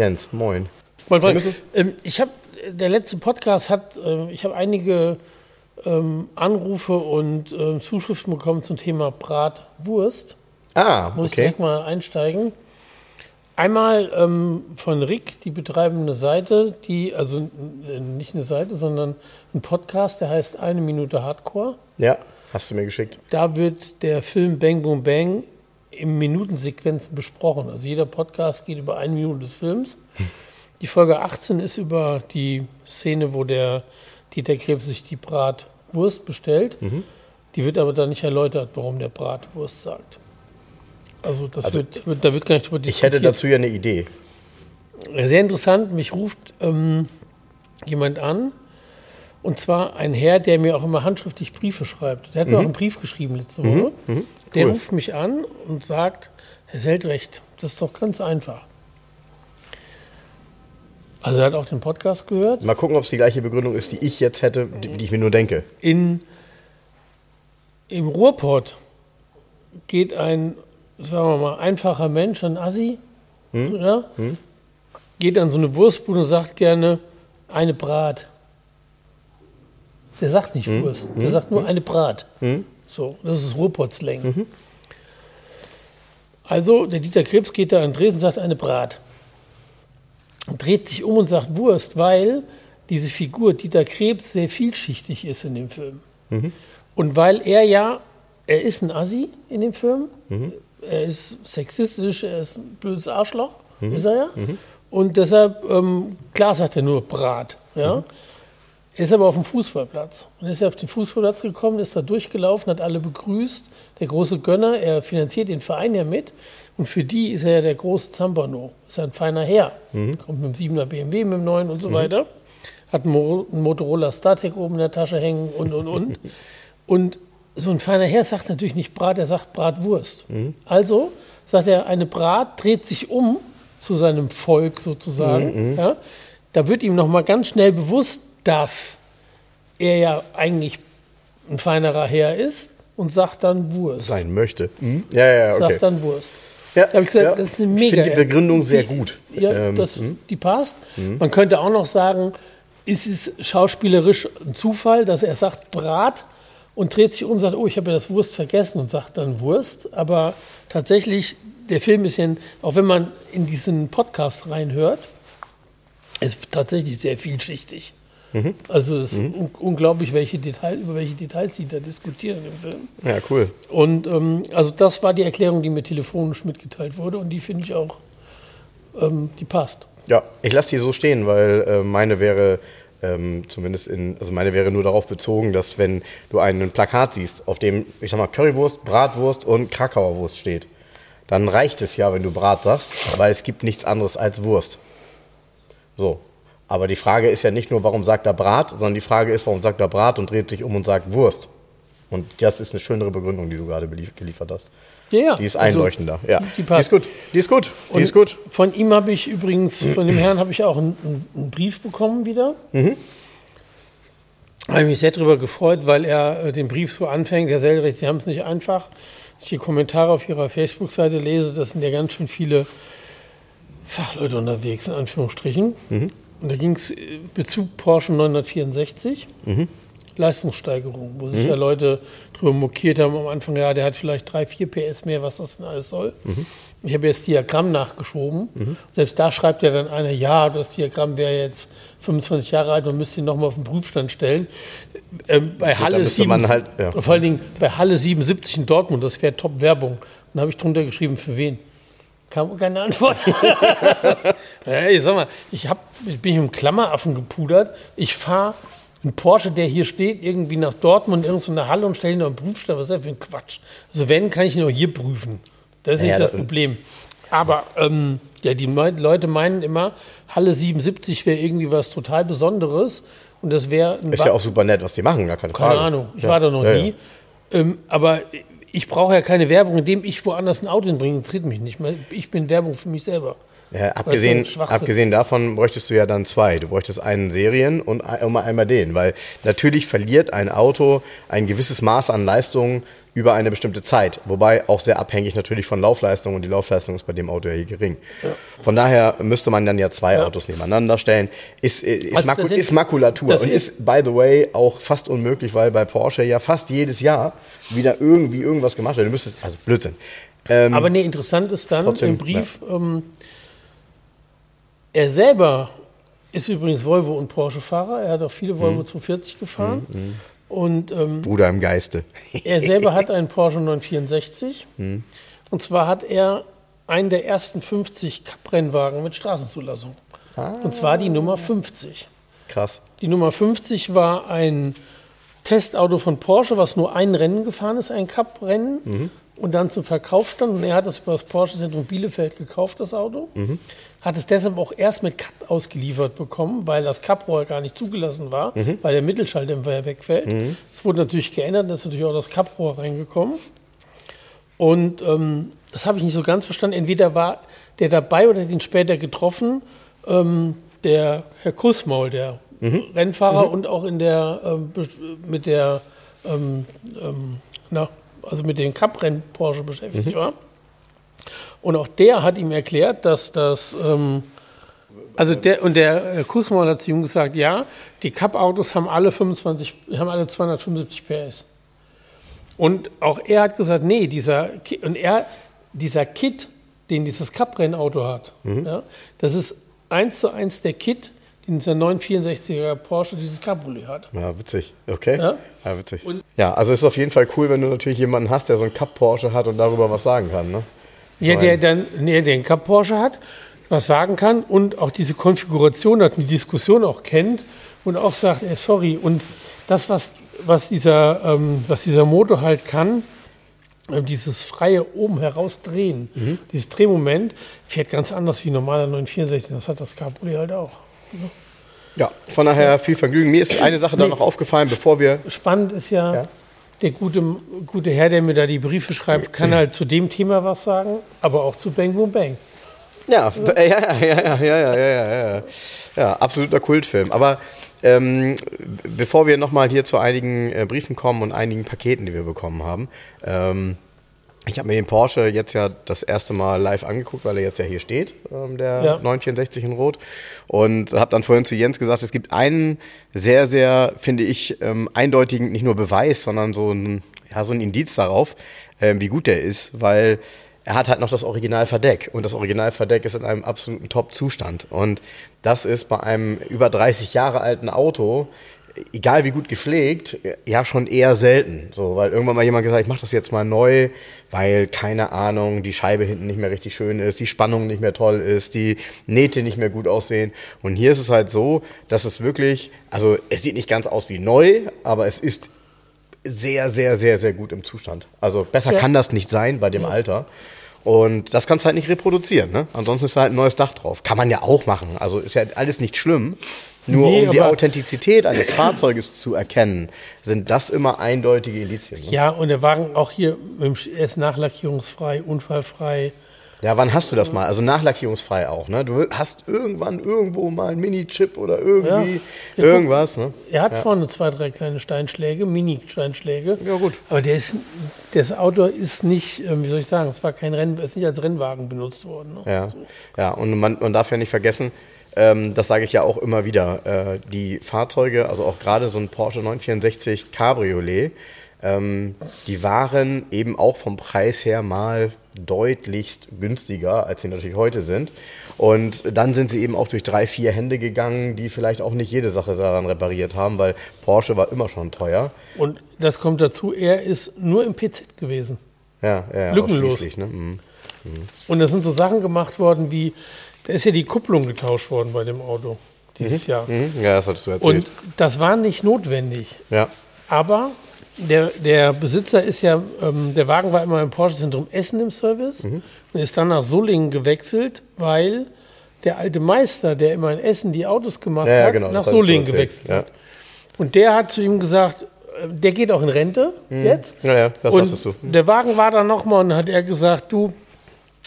Jens, moin. Moin, Frank. Ähm, ich habe, der letzte Podcast hat, äh, ich habe einige ähm, Anrufe und ähm, Zuschriften bekommen zum Thema Bratwurst. Ah, Muss ich okay. direkt mal einsteigen. Einmal ähm, von Rick, die betreiben eine Seite, die, also nicht eine Seite, sondern ein Podcast, der heißt Eine Minute Hardcore. Ja, hast du mir geschickt. Da wird der Film Bang Boom Bang in Minutensequenzen besprochen. Also jeder Podcast geht über eine Minute des Films. Die Folge 18 ist über die Szene, wo der Dieter Krebs sich die Bratwurst bestellt. Die wird aber dann nicht erläutert, warum der Bratwurst sagt. Also, das Also, wird, wird, da wird gar nicht drüber Ich hätte dazu ja eine Idee. Sehr interessant, mich ruft ähm, jemand an. Und zwar ein Herr, der mir auch immer handschriftlich Briefe schreibt. Der hat mir auch einen Brief geschrieben letzte Woche. Der Cool. ruft mich an und sagt, Herr Seldrecht, das ist doch ganz einfach. Also er hat auch den Podcast gehört. Mal gucken, ob es die gleiche Begründung ist, die ich jetzt hätte, die, die ich mir nur denke. In, Im Ruhrpott geht ein, sagen wir mal, einfacher Mensch, ein Assi, ja, geht an so eine Wurstbude und sagt gerne eine Brat. Der sagt nicht Wurst, der sagt nur eine Brat. So, das ist Ruhrpott-Slang. Also, der Dieter Krebs geht da an Dresden und sagt eine Brat. Dreht sich um und sagt Wurst, weil diese Figur Dieter Krebs sehr vielschichtig ist in dem Film. Und weil er ja, er ist ein Assi in dem Film, er ist sexistisch, er ist ein blödes Arschloch, ist er ja. Und deshalb, ähm, klar sagt er nur Brat. Ja? Er ist aber auf dem Fußballplatz. Und er ist ja auf den Fußballplatz gekommen, ist da durchgelaufen, hat alle begrüßt. Der große Gönner, er finanziert den Verein ja mit. Und für die ist er ja der große Zampano. Ist ein feiner Herr. Kommt mit dem 7er BMW, mit dem 9 und so weiter. Hat einen, Mo einen Motorola StarTech oben in der Tasche hängen und, und, und. und so ein feiner Herr sagt natürlich nicht Brat, er sagt Bratwurst. Also sagt er, eine Brat dreht sich um zu seinem Volk sozusagen. Ja? Da wird ihm nochmal ganz schnell bewusst, dass er ja eigentlich ein feinerer Herr ist und sagt dann Wurst. Sein möchte. Ja, ja, ja, okay. Sagt dann Wurst. Ja, Da habe ich gesagt, ja. das ist eine Ich finde die Begründung sehr gut. Ja, Ähm, das, die passt. Man könnte auch noch sagen, ist es schauspielerisch ein Zufall, dass er sagt Brat und dreht sich um und sagt, oh, ich habe ja das Wurst vergessen und sagt dann Wurst. Aber tatsächlich, der Film ist ja, auch wenn man in diesen Podcast reinhört, ist tatsächlich sehr vielschichtig. Also es ist un unglaublich, welche Detail, über welche Details sie da diskutieren im Film. ja, cool. Und ähm, also das war die Erklärung, die mir telefonisch mitgeteilt wurde und die finde ich auch, ähm, die passt. Ja, ich lasse die so stehen, weil äh, meine wäre ähm, zumindest in, also meine wäre nur darauf bezogen, dass wenn du ein Plakat siehst, auf dem, ich sag mal, Currywurst, Bratwurst und Krakauer Wurst steht, dann reicht es ja, wenn du Brat sagst, weil es gibt nichts anderes als Wurst. So. Aber die Frage ist ja nicht nur, warum sagt er Brat, sondern die Frage ist, warum sagt er Brat und dreht sich um und sagt Wurst. Und das ist eine schönere Begründung, die du gerade geliefert hast. Ja, ja. Die ist Also, einleuchtender. Ja. die- die ist gut. Die ist gut. Die Und ist gut. Von ihm habe ich übrigens, von dem Herrn habe ich auch einen, einen- Brief bekommen wieder. Mhm. Habe mich sehr darüber gefreut, weil er äh, den Brief so anfängt. Herr Selrecht, Sie haben es nicht einfach. Ich die Kommentare auf Ihrer Facebook-Seite lese, das sind ja ganz schön viele Fachleute unterwegs, in Anführungsstrichen. Mhm. Und da ging es Bezug Porsche 964. Mhm. Leistungssteigerung, wo sich ja Leute drüber mokiert haben am Anfang, ja, der hat vielleicht 3, 4 PS mehr, was das denn alles soll. Mhm. Ich habe jetzt Diagramm nachgeschoben. Selbst da schreibt ja dann einer, ja, das Diagramm wäre jetzt 25 Jahre alt, man müsste ihn nochmal auf den Prüfstand stellen. Ähm, bei Halle müsste man 77 halt, ja. vor allen Dingen bei Halle 77 in Dortmund, das wäre Top-Werbung. Dann habe ich drunter geschrieben, für wen? Kam keine Antwort. hey, sag mal, ich, hab, ich bin im Klammeraffen gepudert. Ich fahre einen Porsche, der hier steht, irgendwie nach Dortmund, in irgendeine Halle und stelle ihn auf den Prüfstand. Was ist das für ein Quatsch? Also wenn, kann ich ihn auch hier prüfen. Das ist Ja, nicht das da- Problem. Aber ähm, ja, die Leute meinen immer, Halle 77 wäre irgendwie was total Besonderes. Und das wäre Ist ja auch super nett, was die machen, gar keine Frage. Keine Ahnung, ich Ja. war da noch ja. nie. Ähm, aber ich brauche ja keine Werbung, indem ich woanders ein Auto hinbringe. Interessiert mich nicht. Ich bin Werbung für mich selber. Ja, abgesehen, abgesehen davon bräuchtest du ja dann zwei. Du bräuchtest einen Serien und einmal den, weil natürlich verliert ein Auto ein gewisses Maß an Leistung über eine bestimmte Zeit. Wobei auch sehr abhängig natürlich von Laufleistung und die Laufleistung ist bei dem Auto ja hier gering. Von daher müsste man dann ja zwei Ja. Autos nebeneinander stellen. Ist, äh, ist, Also Maku sind- ist Makulatur und ist- by the way, auch fast unmöglich, weil bei Porsche ja fast jedes Jahr wieder irgendwie irgendwas gemacht wird. Du müsstest, also Blödsinn. Ähm, Aber nee, interessant ist dann Trotzdem, im Brief, ähm, er selber ist übrigens Volvo und Porsche-Fahrer. Er hat auch viele Mhm. Volvo 240 gefahren. Und ähm, Bruder im Geiste. er selber hat einen Porsche 964. Mhm. Und zwar hat er einen der ersten 50 Cup-Rennwagen mit Straßenzulassung. Ah. Und zwar die Nummer 50. Krass. Die Nummer 50 war ein Testauto von Porsche, was nur ein Rennen gefahren ist, ein Cup-Rennen. Und dann zum Verkauf stand. Und er hat das über das Porsche-Zentrum Bielefeld gekauft, das Auto. Hat es deshalb auch erst mit Cup ausgeliefert bekommen, weil das Cup-Rohr gar nicht zugelassen war, weil der Mittelschalldämpfer ja wegfällt. Es wurde natürlich geändert, da ist natürlich auch das Cup-Rohr reingekommen. Und ähm, das habe ich nicht so ganz verstanden. Entweder war der dabei oder den später getroffen, ähm, der Herr Kussmaul, der Rennfahrer und auch in der ähm, mit der ähm, ähm, na, also mit dem Cup-Rennen Porsche beschäftigt war. Und auch der hat ihm erklärt, dass das ähm, also der und der äh, Kussmaul hat zu ihm gesagt, ja, die Cup-Autos haben alle 25, haben alle 275 PS. Und auch er hat gesagt, nee, dieser und er, dieser Kit, den dieses Cup-Rennauto hat, ja, das ist eins zu eins der Kit, den dieser 964er Porsche dieses Cabriolet hat. Ja, witzig. Okay. Ja. Ja, witzig. Und- ja, also ist auf jeden Fall cool, wenn du natürlich jemanden hast, der so einen Cup Porsche hat und darüber was sagen kann. Ne? Ja, der dann nee, den Cup Porsche hat, was sagen kann und auch diese Konfiguration hat, die Diskussion auch kennt und auch sagt, ey, sorry, und das, was, was, dieser, ähm, was dieser Motor halt kann, ähm, dieses freie oben herausdrehen, dieses Drehmoment, fährt ganz anders wie normaler 964. Das hat das Cabriolet halt auch. Ja, von daher viel Vergnügen. Mir ist eine Sache da noch aufgefallen, bevor wir. Spannend ist ja, Ja der gute, gute Herr, der mir da die Briefe schreibt, kann halt zu dem Thema was sagen, aber auch zu Bang Boom Bang. Äh, ja, ja, ja, ja, ja, ja, ja, ja. Ja, absoluter Kultfilm. Aber ähm, bevor wir nochmal hier zu einigen äh, Briefen kommen und einigen Paketen, die wir bekommen haben, ähm, ich habe mir den Porsche jetzt ja das erste Mal live angeguckt, weil er jetzt ja hier steht, ähm, der Ja. 964 in Rot. Und habe dann vorhin zu Jens gesagt, es gibt einen sehr, sehr, finde ich, ähm, eindeutigen, nicht nur Beweis, sondern so ein, ja, so ein Indiz darauf, ähm, wie gut der ist, weil er hat halt noch das Originalverdeck und das Originalverdeck ist in einem absoluten Top-Zustand. Und das ist bei einem über 30 Jahre alten Auto, egal wie gut gepflegt, ja schon eher selten. So, weil irgendwann mal jemand gesagt, ich mach das jetzt mal neu, weil keine Ahnung, die Scheibe hinten nicht mehr richtig schön ist, die Spannung nicht mehr toll ist, die Nähte nicht mehr gut aussehen. Und hier ist es halt so, dass es wirklich, also es sieht nicht ganz aus wie neu, aber es ist sehr, sehr, sehr, sehr gut im Zustand. Also besser Ja. kann das nicht sein bei dem Alter. Und das kannst du halt nicht reproduzieren. Ne? Ansonsten ist da halt ein neues Dach drauf. Kann man ja auch machen. Also ist ja alles nicht schlimm. Nur Nee, um die Authentizität eines Fahrzeuges zu erkennen, sind das immer eindeutige Indizien. Ne? Ja, und der Wagen auch hier er ist nachlackierungsfrei, unfallfrei. Ja, wann hast du das mal? Also nachlackierungsfrei auch. Ne? Du hast irgendwann irgendwo mal einen Mini-Chip oder irgendwie Ja. Ja, irgendwas. Ne? Er hat vorne zwei, drei kleine Steinschläge, Mini-Steinschläge. Ja, gut. Aber der ist, das Auto ist nicht, ähm, wie soll ich sagen, es war kein Rennen, ist nicht als Rennwagen benutzt worden. Ne? Ja, ja und man, man darf ja nicht vergessen, ähm, das sage ich ja auch immer wieder, äh, die Fahrzeuge, also auch gerade so ein Porsche 964 Cabriolet, ähm, die waren eben auch vom Preis her mal deutlichst günstiger, als sie natürlich heute sind. Und dann sind sie eben auch durch drei, vier Hände gegangen, die vielleicht auch nicht jede Sache daran repariert haben, weil Porsche war immer schon teuer. Und das kommt dazu, er ist nur im PZ gewesen. Ja, ja Lückenlos. ausschließlich, Ne? Mhm. Und da sind so Sachen gemacht worden wie, da ist ja die Kupplung getauscht worden bei dem Auto dieses Jahr. Mhm. Ja, das hattest du erzählt. Und das war nicht notwendig. ja. Aber der, der Besitzer ist ja, ähm, der Wagen war immer im Porsche-Zentrum Essen im Service Mhm. und ist dann nach Solingen gewechselt, weil der alte Meister, der immer in Essen die Autos gemacht Ja, hat, genau, nach Solingen gewechselt ja. hat. Und der hat zu ihm gesagt, äh, der geht auch in Rente jetzt. Ja, ja, das und sagtest du. der Wagen war dann nochmal und hat er gesagt, du,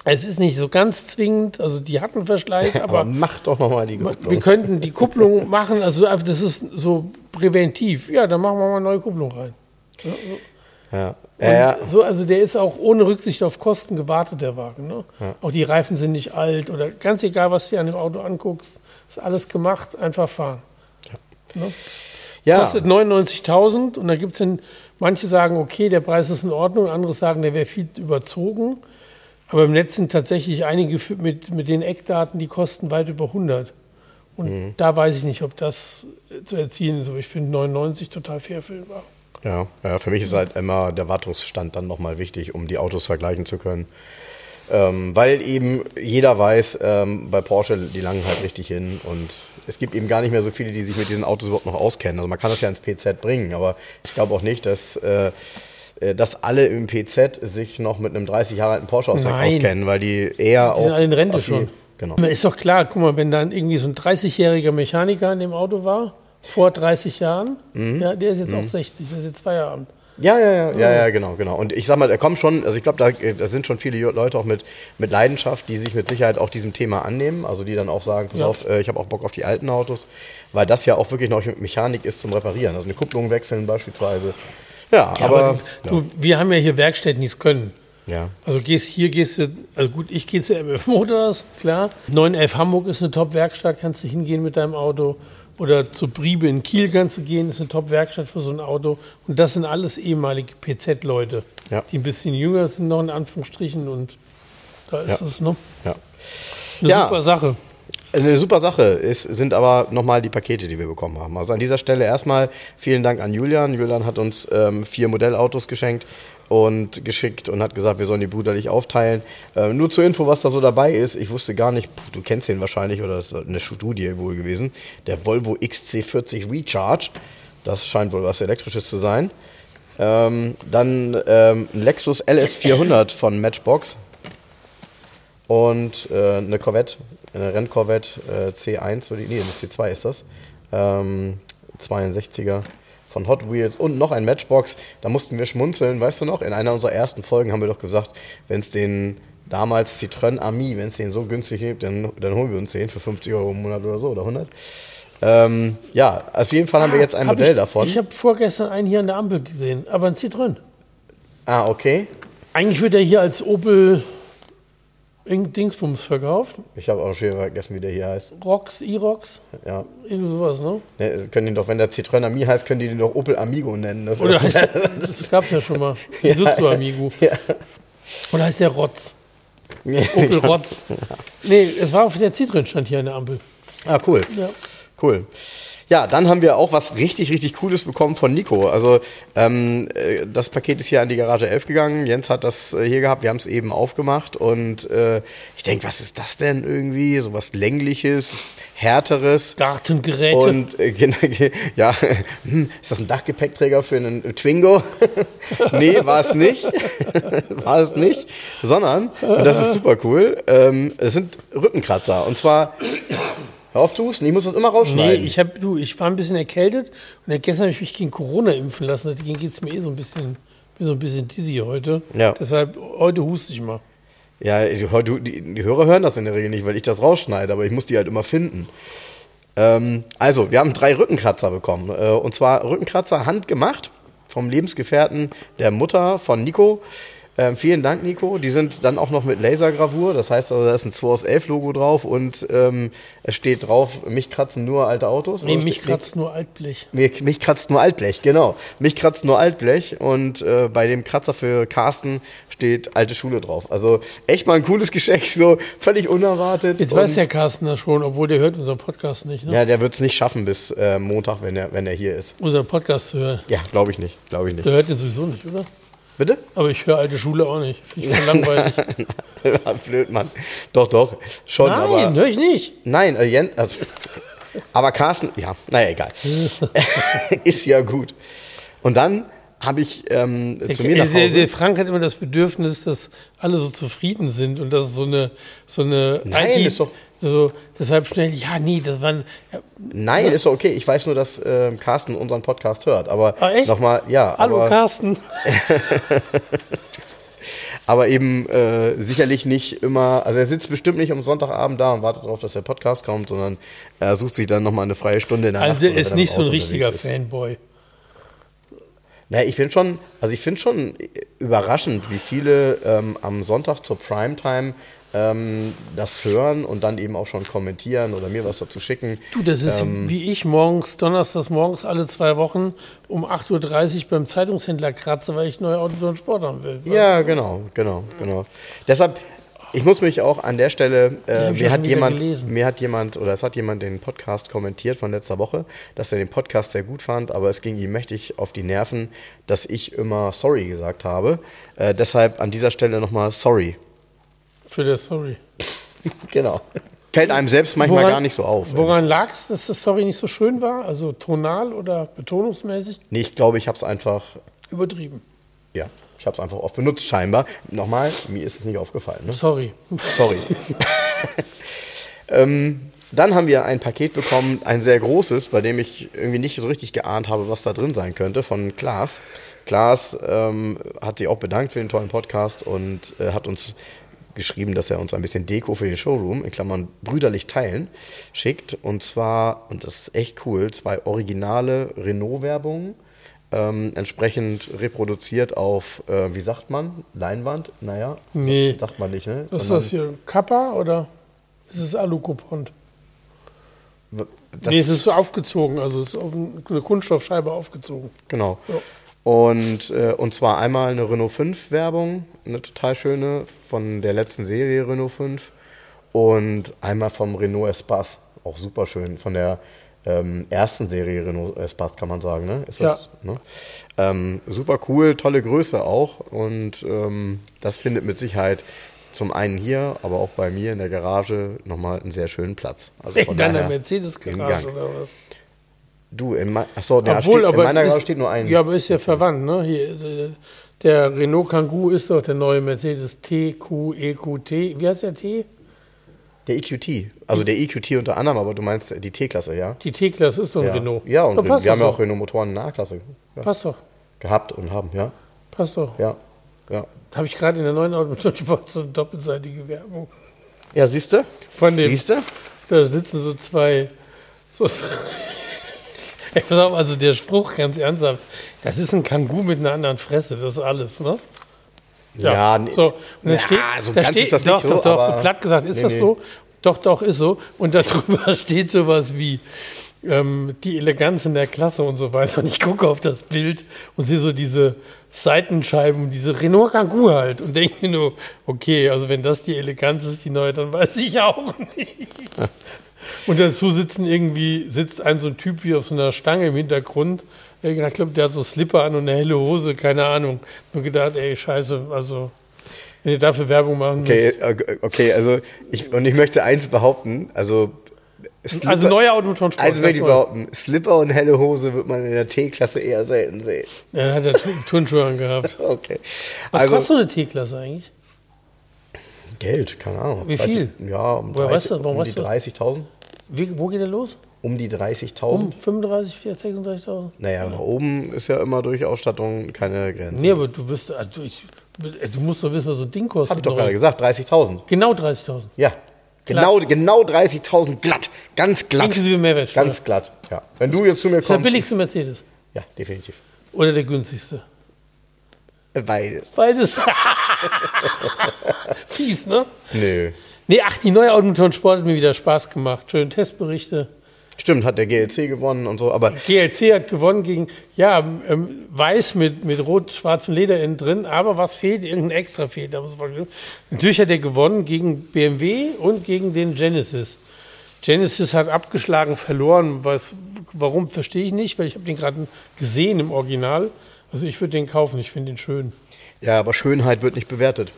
es ist nicht so ganz zwingend, also die hatten Verschleiß, Aber aber mach doch nochmal die wir Kupplung. könnten die Kupplung machen, also das ist so präventiv. Ja, dann machen wir mal eine neue Kupplung rein. Ja. Ja, ja. So, also der ist auch ohne Rücksicht auf Kosten gewartet, der Wagen. Ne? Auch die Reifen sind nicht alt oder ganz egal, was du an dem Auto anguckst, ist alles gemacht, einfach fahren. Ne? ja. Kostet 99.000 und da gibt es dann, manche sagen, okay, der Preis ist in Ordnung, andere sagen, der wäre viel überzogen. Aber im Netz sind tatsächlich einige mit, mit den Eckdaten, die kosten weit über 100. Und Mhm. da weiß ich nicht, ob das äh, zu erzielen ist. Aber ich finde 99 total fair Wagen. Ja, ja, für mich ist halt immer der Wartungsstand dann nochmal wichtig, um die Autos vergleichen zu können. Ähm, weil eben jeder weiß, ähm, bei Porsche, die langen halt richtig hin und es gibt eben gar nicht mehr so viele, die sich mit diesen Autos überhaupt noch auskennen. Also man kann das ja ins PZ bringen, aber ich glaube auch nicht, dass, äh, dass alle im PZ sich noch mit einem 30 Jahre alten Porsche auskennen, weil die eher Die sind alle in Rente schon. Genau. Ist doch klar, guck mal, wenn dann irgendwie so ein 30-jähriger Mechaniker in dem Auto war, vor 30 Jahren, Mhm. ja, der ist jetzt auch 60, der ist jetzt Feierabend. Ja, ja, ja, ja, ja, genau, genau. Und ich sag mal, da kommen schon, also ich glaube, da, da sind schon viele Leute auch mit, mit Leidenschaft, die sich mit Sicherheit auch diesem Thema annehmen. Also die dann auch sagen, pass Ja. auf, äh, ich habe auch Bock auf die alten Autos, weil das ja auch wirklich noch Mechanik ist zum Reparieren. Also eine Kupplung wechseln beispielsweise. Ja, Ja, aber, du, du, wir haben ja hier Werkstätten, die es können. ja. Also gehst hier, gehst du, also gut, ich gehe zu MF Motors, klar. 911 Hamburg ist eine Top-Werkstatt, kannst du hingehen mit deinem Auto. Oder zu Briebe in Kiel kannst du gehen, ist eine Top-Werkstatt für so ein Auto. Und das sind alles ehemalige PZ-Leute, Ja. die ein bisschen jünger sind noch in Anführungsstrichen. Und da ist es ne? ja. eine super Sache. Eine super Sache ist, sind aber nochmal die Pakete, die wir bekommen haben. Also an dieser Stelle erstmal vielen Dank an Julian. Julian hat uns ähm, vier Modellautos geschenkt und geschickt und hat gesagt, wir sollen die brüderlich aufteilen. Äh, nur zur Info, was da so dabei ist. Ich wusste gar nicht, du kennst den wahrscheinlich oder das ist eine Studie wohl gewesen. Der Volvo XC40 Recharge. Das scheint wohl was Elektrisches zu sein. Ähm, dann ähm, ein Lexus LS400 von Matchbox und äh, eine Corvette, eine Renncorvette äh, C1, oder die- nee, eine C2 ist das. Ähm, 62er von Hot Wheels und noch ein Matchbox. Da mussten wir schmunzeln, weißt du noch? In einer unserer ersten Folgen haben wir doch gesagt, wenn es den damals Citroën Ami, wenn es den so günstig gibt, dann, dann holen wir uns den für 50 Euro im Monat oder so oder 100. Ähm, ja, auf jeden Fall haben wir jetzt ein Hab Modell ich, davon. Ich habe vorgestern einen hier an der Ampel gesehen, aber ein Citroën. ah, okay. Eigentlich wird er hier als Opel Dingsbums verkauft. Ich habe auch schon vergessen, wie der hier heißt. Rox, E-Rox, Ja. irgendwie sowas, ne? Ne, können ihn doch, wenn der Citroën Ami heißt, können die den doch Opel Amigo nennen. Das Oder heißt der, das gab es ja schon mal, Isuzu Amigo. Ja. Oder heißt der Rotz? Opel Rotz. Nee, es war auf der Citroën stand hier der Ampel. Ah, cool. Ja. Cool. Ja, dann haben wir auch was richtig, richtig Cooles bekommen von Nico. Also ähm, äh, das Paket ist hier an die Garage 11 gegangen. Jens hat das äh, hier gehabt. Wir haben es eben aufgemacht. Und äh, ich denke, was ist das denn irgendwie? So was Längliches, Härteres. Gartengeräte. Und äh, genau, ja, hm, ist das ein Dachgepäckträger für einen Twingo? nee, war es nicht. war es nicht. Sondern, und das ist super cool, ähm, es sind Rückenkratzer. Und zwar, hör auf zu husten, ich muss das immer nee, rausschneiden. ich, hab, du, ich war ein bisschen erkältet und gestern habe ich mich gegen Corona impfen lassen. Deswegen geht es mir eh so ein bisschen, bin so ein bisschen dizzy heute. Ja. Deshalb, heute huste ich mal. Ja, die, die, die Hörer hören das in der Regel nicht, weil ich das rausschneide, aber ich muss die halt immer finden. Ähm, also, wir haben drei Rückenkratzer bekommen. Äh, und zwar Rückenkratzer handgemacht vom Lebensgefährten der Mutter von Nico. Ähm, vielen Dank, Nico. Die sind dann auch noch mit Lasergravur. Das heißt, also, da ist ein 2 aus 11 Logo drauf und ähm, es steht drauf, mich kratzen nur alte Autos. Nee, mich kratzt nur Altblech. mich, mich kratzt nur Altblech, genau. Mich kratzt nur Altblech und äh, bei dem Kratzer für Carsten steht alte Schule drauf. Also echt mal ein cooles Geschenk, so völlig unerwartet. Jetzt weiß der Carsten das schon, obwohl der hört unseren Podcast nicht, ne? Ja, der wird es nicht schaffen bis äh, Montag, wenn er, wenn er hier ist. Unseren Podcast zu hören. Ja, glaube ich nicht, glaube ich nicht. Der hört den sowieso nicht, oder? Bitte? Aber ich höre alte Schule auch nicht. Finde ich voll langweilig. Blöd, Mann. Doch, doch, schon, Nein, aber... höre ich nicht. Nein, äh, also, aber Carsten, ja, naja, egal. ist ja gut. Und dann habe ich ähm, Der, zu mir nach der, Hause. der Frank hat immer das Bedürfnis, dass alle so zufrieden sind und das ist so eine, so eine Nein, eigentlich ist doch- so, deshalb schnell, ja, nee, das waren, ja, Nein, ist doch okay. Ich weiß nur, dass ähm, Carsten unseren Podcast hört. Aber Ah, nochmal, ja. hallo aber, Carsten. aber eben äh, sicherlich nicht immer. Also er sitzt bestimmt nicht am Sonntagabend da und wartet darauf, dass der Podcast kommt, sondern er sucht sich dann nochmal eine freie Stunde in der Also Nacht. er ist nicht so ein richtiger ist. Fanboy. Na, ich finde schon, also ich finde schon überraschend, wie viele ähm, am Sonntag zur Primetime ähm, das hören und dann eben auch schon kommentieren oder mir was dazu schicken. Du, das ist Ähm. wie ich morgens, donnerstags morgens alle zwei Wochen um 8.30 Uhr beim Zeitungshändler kratze, weil ich neue Autos und Sport haben will. Ja, genau, genau, genau. Deshalb, ich muss mich auch an der Stelle, äh, mir hat jemand, gelesen. mir hat jemand oder es hat jemand den Podcast kommentiert von letzter Woche, dass er den Podcast sehr gut fand, aber es ging ihm mächtig auf die Nerven, dass ich immer sorry gesagt habe. Äh, deshalb an dieser Stelle nochmal sorry. Für das Sorry. Genau. Fällt einem selbst manchmal gar nicht so auf. Woran lag es, dass das Sorry nicht so schön war? Also tonal oder betonungsmäßig? Nee, ich glaube, ich habe es einfach, Übertrieben. ja, ich habe es einfach oft benutzt scheinbar. Nochmal, mir ist es nicht aufgefallen. Ne? Sorry. Sorry. ähm, dann haben wir ein Paket bekommen, ein sehr großes, bei dem ich irgendwie nicht so richtig geahnt habe, was da drin sein könnte, von Klaas. Klaas ähm, hat sich auch bedankt für den tollen Podcast und äh, hat uns geschrieben, dass er uns ein bisschen Deko für den Showroom, in Klammern brüderlich teilen, schickt. Und zwar, und das ist echt cool, zwei originale Renault-Werbungen, ähm, entsprechend reproduziert auf, äh, wie sagt man, Leinwand? Naja, Nee. sagt man nicht, ne? Was ist Sondern- das hier? Kappa oder ist es Alucopont? Das, nee, es ist so aufgezogen, also es ist auf ein- eine Kunststoffscheibe aufgezogen. genau. Ja. Und, äh, und zwar einmal eine Renault 5 Werbung, eine total schöne von der letzten Serie Renault 5 und einmal vom Renault Espace, auch super schön, von der ähm, ersten Serie Renault Espace kann man sagen, ne? Ist das, ne? Ähm, super cool, tolle Größe auch und ähm, das findet mit Sicherheit zum einen hier, aber auch bei mir in der Garage nochmal einen sehr schönen Platz. Also In deiner Mercedes-Garage oder was? Du, in mein, achso, ja, Obwohl, steht, aber in meiner ist, steht nur ein. Ja, aber ist ja verwandt, ne? Hier, äh, der Renault Kangoo ist doch der neue Mercedes TQ, EQT. Wie heißt der T? Der EQT. Also der EQT unter anderem, aber du meinst die T-Klasse, ja? Die T-Klasse ist doch ein ja. Renault. Ja, und wir haben ja auch Renault-Motoren in der A-Klasse ja, Passt doch, gehabt und haben, ja. passt doch. Ja, ja. Da habe ich gerade in der neuen Automotorsport so eine doppelseitige Werbung. Ja, siehst du? Von dem, Siehst du? da sitzen so zwei. So, Ey, pass auf, also der Spruch, ganz ernsthaft, das ist ein Kangoo mit einer anderen Fresse, das ist alles, ne? Ja, nee. So, und dann Ja, steht, so da ganz steht, ist das doch, nicht doch, so, doch, so aber- platt gesagt ist Nee, das nee. so. Doch, doch, ist so. Und darüber steht sowas wie ähm, die Eleganz in der Klasse und so weiter. Und ich gucke auf das Bild und sehe so diese Seitenscheiben, diese Renault Kangoo halt und denke mir nur, okay, also wenn das die Eleganz ist, die neue, dann weiß ich auch nicht. Und dazu sitzen irgendwie, sitzt ein so ein Typ wie auf so einer Stange im Hintergrund. Ich glaube, der hat so Slipper an und eine helle Hose, keine Ahnung. Nur gedacht, ey, scheiße, also, wenn ihr dafür Werbung machen Okay, müsst. äh, okay, also ich, und ich möchte eins behaupten, also Slipper, Also neue Automotorensport. also will ich behaupten, Slipper und helle Hose wird man in der T-Klasse eher selten sehen. Ja, hat er Tu- Turnschuhe angehabt. Okay. Was also kostet so eine T-Klasse eigentlich? Geld, keine Ahnung. Wie viel? Ja, um, Woher 30, weißt du das? Warum um die weißt du 30.000. Wie, wo geht der los? Um die 30.000. Um 35, 36, 36.000? Naja, nach oben ist ja immer durch Ausstattung keine Grenze. Nee, aber du wirst, also ich, du musst doch wissen, was so ein Ding kostet. Hab ich doch gerade gesagt, 30.000. Genau 30.000. Ja. Genau, genau 30.000 glatt. Ganz glatt. Inklusive Mehrwertsteuer. Ganz glatt. Ja. Wenn du jetzt zu mir ist der kommst. billigste Mercedes. Ja, definitiv. Oder der günstigste? Beides. Beides. Fies, ne? Nö. Nee, ach, die neue Automotorensport hat mir wieder Spaß gemacht. Schön Testberichte. Stimmt, hat der GLC gewonnen und so, aber GLC hat gewonnen gegen, ja, ähm, weiß mit, mit rot-schwarzem Leder innen drin, aber was fehlt? Irgendein extra fehlt. Natürlich hat er gewonnen gegen BMW und gegen den Genesis. Genesis hat abgeschlagen, verloren. Was, warum, verstehe ich nicht, weil ich habe den gerade gesehen im Original. Also ich würde den kaufen, ich finde den schön. ja, aber Schönheit wird nicht bewertet.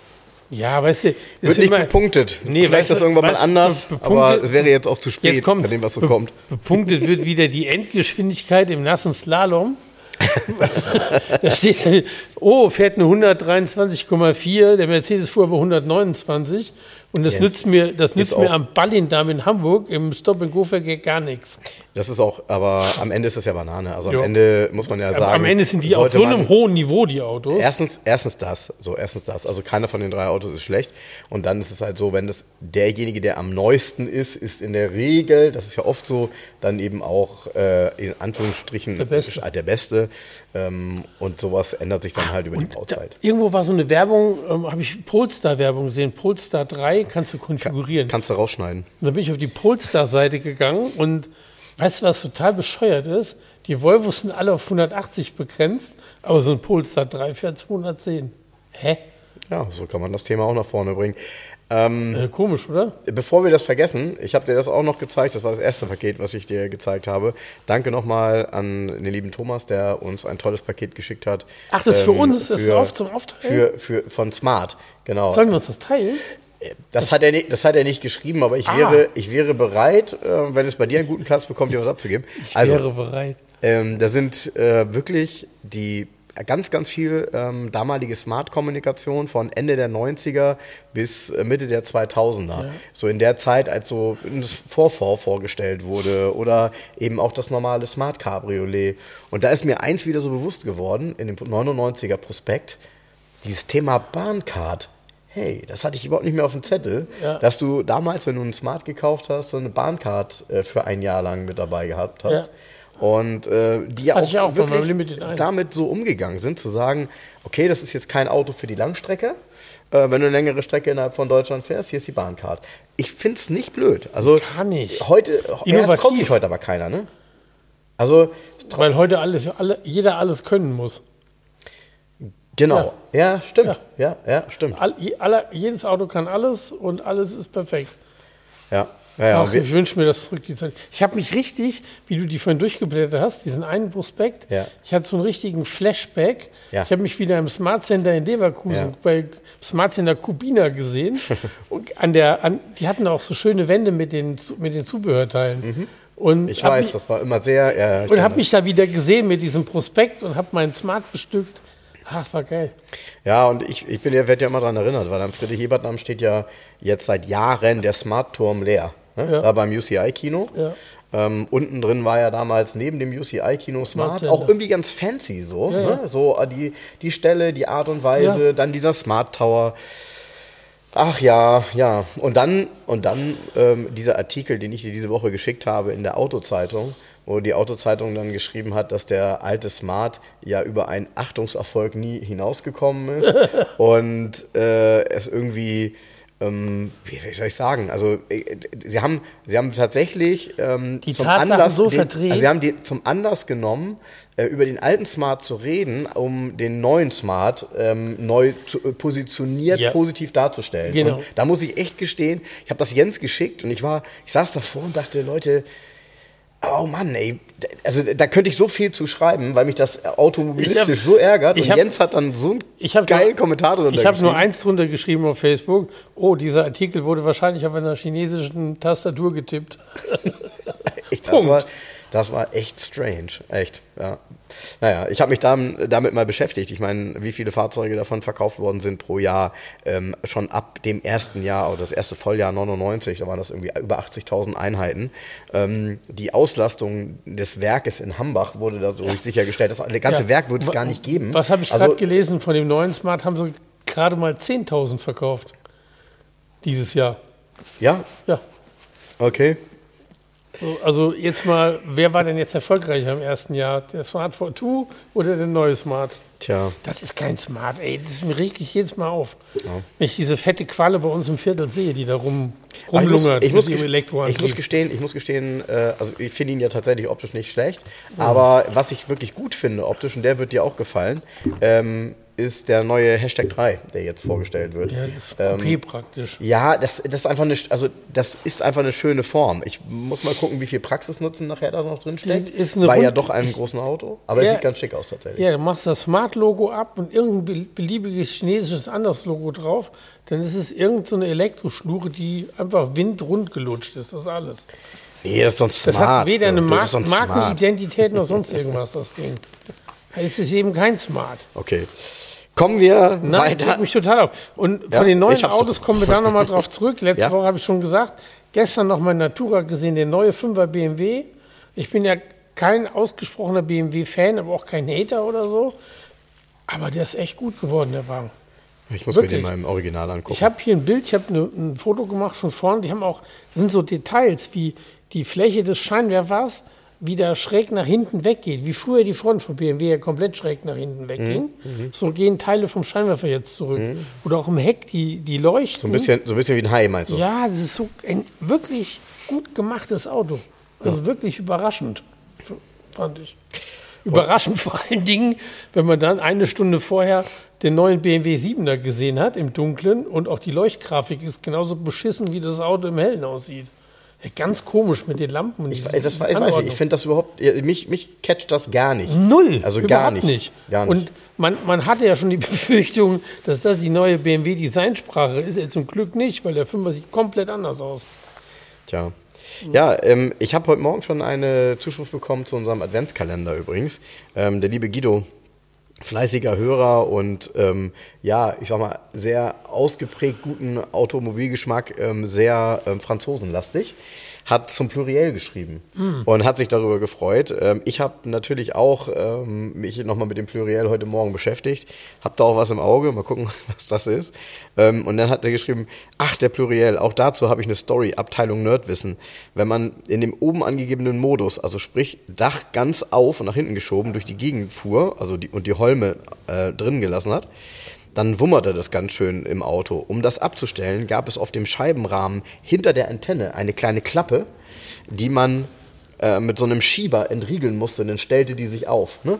Ja, weißt du, ist Wird nicht immer- bepunktet. Nee, Vielleicht weißt ist das irgendwann mal weißt du, anders, be- aber es wäre jetzt auch zu spät, Jetzt bei dem, was so Be- kommt. Bepunktet wird wieder die Endgeschwindigkeit im nassen Slalom. da steht, oh, fährt eine 123,4, der Mercedes fuhr aber 129 und das Jens, nützt mir, das nützt mir am Ballindam in Hamburg im Stop-and-Go-Verkehr gar nichts. Das ist auch, aber am Ende ist es ja Banane. Also am Jo. Ende muss man ja sagen. am Ende sind die auf so einem hohen Niveau, die Autos. Erstens, erstens das, so erstens das. Also keiner von den drei Autos ist schlecht. Und dann ist es halt so, wenn das derjenige, der am neuesten ist, ist in der Regel, das ist ja oft so, dann eben auch äh, in Anführungsstrichen Der Beste. der Beste. Ähm, und sowas ändert sich dann halt über die Da, Bauzeit. irgendwo war so eine Werbung, ähm, habe ich Polestar-Werbung gesehen. Polestar 3 kannst du konfigurieren. Kannst du rausschneiden. Und dann bin ich auf die Polestar-Seite gegangen und weißt du, was total bescheuert ist? Die Volvos sind alle auf 180 begrenzt, aber so ein Polestar 3 fährt 210. Hä? Ja, so kann man das Thema auch nach vorne bringen. Ähm, Äh, komisch, oder? Bevor wir das vergessen, ich habe dir das auch noch gezeigt, das war das erste Paket, was ich dir gezeigt habe. Danke nochmal an den lieben Thomas, der uns ein tolles Paket geschickt hat. Ach, das ist für Ähm, uns, das ist auf zum Aufteilen? Für, für, von Smart, genau. Sollen wir uns das teilen? Das hat, er nicht, das hat er nicht geschrieben, aber ich, Ah. wäre, ich wäre bereit, äh, wenn es bei dir einen guten Platz bekommt, dir was abzugeben. Ich Also, wäre bereit. ähm, da sind äh, wirklich die ganz, ganz viel ähm, damalige Smart-Kommunikation von Ende der 90er bis äh, Mitte der 2000er. So in der Zeit, als so das Vorvor vorgestellt wurde oder eben auch das normale Smart-Cabriolet. Und da ist mir eins wieder so bewusst geworden, in dem 99er Prospekt, dieses Thema Bahncard. Hey, das hatte ich überhaupt nicht mehr auf dem Zettel, Ja. dass du damals, wenn du einen Smart gekauft hast, so eine Bahncard äh, für ein Jahr lang mit dabei gehabt hast. Ja. Und äh, die ja auch, ich auch wirklich meinem Limited 1. damit so umgegangen sind, zu sagen, okay, das ist jetzt kein Auto für die Langstrecke. Äh, wenn du eine längere Strecke innerhalb von Deutschland fährst, hier ist die Bahncard. Ich finde es nicht blöd. Also Gar nicht. heute, Innovativ. traut sich heute aber keiner, ne? Also, Weil heute alles, alle, jeder alles können muss. Genau. Ja, stimmt. Ja, ja, stimmt. All, je- aller, jedes Auto kann alles und alles ist perfekt. Ja, ja, ja. Ach, und ich wünsche mir das zurück, die Zeit. Ich habe mich richtig, wie du die vorhin durchgeblättert hast, diesen einen Prospekt, Ja. ich hatte so einen richtigen Flashback. Ja. Ich habe mich wieder im Smart Center in Leverkusen Ja. bei Smart Center Kubina gesehen. und an der, an, die hatten auch so schöne Wände mit den, mit den Zubehörteilen. Und Mhm. ich hab weiß, mich, das war immer sehr. Ja, ich und habe mich da wieder gesehen mit diesem Prospekt und habe meinen Smart bestückt. Ach, war geil. Ja, und ich, ich bin ja, werde ja immer daran erinnert, weil am Friedrich-Ebert-Damm steht ja jetzt seit Jahren der Smart-Turm leer. Ne? Ja. Da beim UCI-Kino. Ja. Ähm, unten drin war ja damals neben dem UCI-Kino Smart, Center. auch irgendwie ganz fancy so. Ja, ne? So äh, die, die Stelle, die Art und Weise, dann dieser Smart Tower. Ach ja, ja. Und dann, und dann ähm, dieser Artikel, den ich dir diese Woche geschickt habe in der Autozeitung, wo die Autozeitung dann geschrieben hat, dass der alte Smart ja über einen Achtungserfolg nie hinausgekommen ist und äh, es irgendwie ähm, wie soll ich sagen? Also äh, sie haben, sie haben tatsächlich ähm, Die zum Tatsachen Anlass, so den, also sie haben die zum Anlass genommen, äh, über den alten Smart zu reden, um den neuen Smart ähm, neu zu, äh, positioniert Ja. positiv darzustellen. Genau. Und da muss ich echt gestehen, ich habe das Jens geschickt und ich war, ich saß davor und dachte, Leute, oh Mann, ey, also da könnte ich so viel zu schreiben, weil mich das automobilistisch hab- so ärgert. ich und hab- Jens hat dann so einen geilen nur- Kommentar drunter Ich habe nur geschrieben. eins drunter geschrieben auf Facebook. Oh, dieser Artikel wurde wahrscheinlich auf einer chinesischen Tastatur getippt. Punkt. Das war echt strange. Echt, ja. Naja, ich habe mich dann, damit mal beschäftigt. Ich meine, wie viele Fahrzeuge davon verkauft worden sind pro Jahr. Ähm, schon ab dem ersten Jahr, oder das erste Volljahr 99, da waren das irgendwie über 80.000 Einheiten. Ähm, die Auslastung des Werkes in Hambach wurde dadurch sichergestellt. Das ganze Ja. Werk würde es gar nicht geben. Was habe ich Also- gerade gelesen von dem neuen Smart? Haben sie gerade mal 10.000 verkauft. Dieses Jahr. Ja, Ja. okay. So, Also jetzt mal, wer war denn jetzt erfolgreicher im ersten Jahr? Der Smart 4 oder der neue Smart? Tja. Das ist kein Smart, ey. Das regt mich jedes Mal auf. Wenn ich diese fette Qualle bei uns im Viertel sehe, die da rum, Aber ich muss, rumlungert ich, muss mit ihrem ich muss gestehen, ich muss gestehen, äh, also ich finde ihn ja tatsächlich optisch nicht schlecht, aber was ich wirklich gut finde optisch, und der wird dir auch gefallen, ähm, ist der neue Hashtag 3, der jetzt vorgestellt wird. ja, das ist Ähm, Coupé praktisch. Ja, das, das, ist einfach eine, also das ist einfach eine schöne Form. Ich muss mal gucken, wie viel Praxisnutzen nachher da noch drin steckt. Ist Bei ja Rund- doch einem ich- großen Auto. Aber es Ja. sieht ganz schick aus tatsächlich. Ja, du machst das Smart-Logo ab und irgendein be- beliebiges chinesisches anderes Logo drauf, dann ist es irgendeine so eine die einfach windrund gelutscht ist. Das ist alles. Nee, das ist Das smart. hat weder eine Das smart. Markenidentität noch sonst irgendwas, das Ding. Es ist eben kein Smart. Okay. Kommen wir Nein, weiter. regt mich total auf. Und von Ja, den neuen Autos kommen wir da nochmal drauf zurück. Letzte Ja. Woche habe ich schon gesagt, gestern noch mal in Natura gesehen, der neue 5er BMW. Ich bin ja kein ausgesprochener BMW-Fan, aber auch kein Hater oder so. Aber der ist echt gut geworden, der Wagen. Ich muss mir Wirklich. den mal im Original angucken. Ich habe hier ein Bild, ich habe ne, ein Foto gemacht von vorne. Die haben auch, das sind so Details, wie die Fläche des Scheinwerfers wieder schräg nach hinten weggeht. Wie früher die Front von BMW ja komplett schräg nach hinten wegging. Mhm, So gehen Teile vom Scheinwerfer jetzt zurück. Oder auch im Heck, die, die leuchten. so, ein bisschen, so ein bisschen wie ein Hai, meinst du? Ja, das ist so ein wirklich gut gemachtes Auto. Also wirklich überraschend, fand ich. Überraschend vor allen Dingen, wenn man dann eine Stunde vorher den neuen BMW 7er gesehen hat im Dunklen und auch die Leuchtgrafik ist genauso beschissen, wie das Auto im Hellen aussieht. Ja, ganz komisch mit den Lampen. Und Ich, das, ich weiß nicht, ich finde das überhaupt, ja, mich, mich catcht das gar nicht. Null. Also gar überhaupt nicht. Gar nicht. Und man, man hatte ja schon die Befürchtung, dass das die neue BMW-Designsprache ist. Er zum Glück nicht, weil der 5er sieht komplett anders aus. Tja. Ja, ähm, ich habe heute Morgen schon eine Zuschrift bekommen zu unserem Adventskalender übrigens. Ähm, der liebe Guido, fleißiger Hörer und ähm, ja, ich sag mal, sehr ausgeprägt guten Automobilgeschmack, ähm, sehr ähm, franzosenlastig, hat zum Pluriel geschrieben und hat sich darüber gefreut. Ähm, ich habe natürlich auch ähm, mich nochmal mit dem Pluriel heute Morgen beschäftigt, habe da auch was im Auge, mal gucken, was das ist. Ähm, und dann hat er geschrieben, ach, der Pluriel, auch dazu habe ich eine Story, Abteilung Nerdwissen. Wenn man in dem oben angegebenen Modus, also sprich Dach ganz auf und nach hinten geschoben, durch die Gegend fuhr, also die, und die Holme äh, drin gelassen hat, dann wummerte das ganz schön im Auto. Um das abzustellen, gab es auf dem Scheibenrahmen hinter der Antenne eine kleine Klappe, die man äh, mit so einem Schieber entriegeln musste, dann stellte die sich auf. Ne?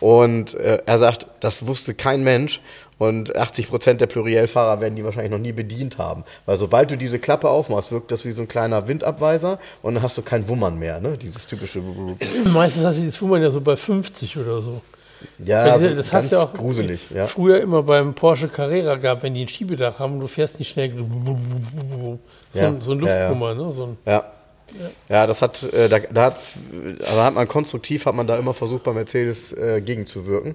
Und äh, er sagt, das wusste kein Mensch und 80 Prozent der Pluriel-Fahrer werden die wahrscheinlich noch nie bedient haben. Weil sobald du diese Klappe aufmachst, wirkt das wie so ein kleiner Windabweiser und dann hast du kein Wummern mehr, ne? Dieses typische. Meistens hast du das Fuhrmann ja so bei 50 oder so. Ja, also das ganz hast du ja auch gruselig. Ja. früher immer beim Porsche Carrera gehabt, wenn die ein Schiebedach haben, du fährst nicht schnell. So, Ja, ein, so ein ja, ja. Luftkummer, ne? So ein, Ja. Ja, das hat, äh, da, da hat, also hat man konstruktiv, hat man da immer versucht, bei Mercedes äh, gegenzuwirken.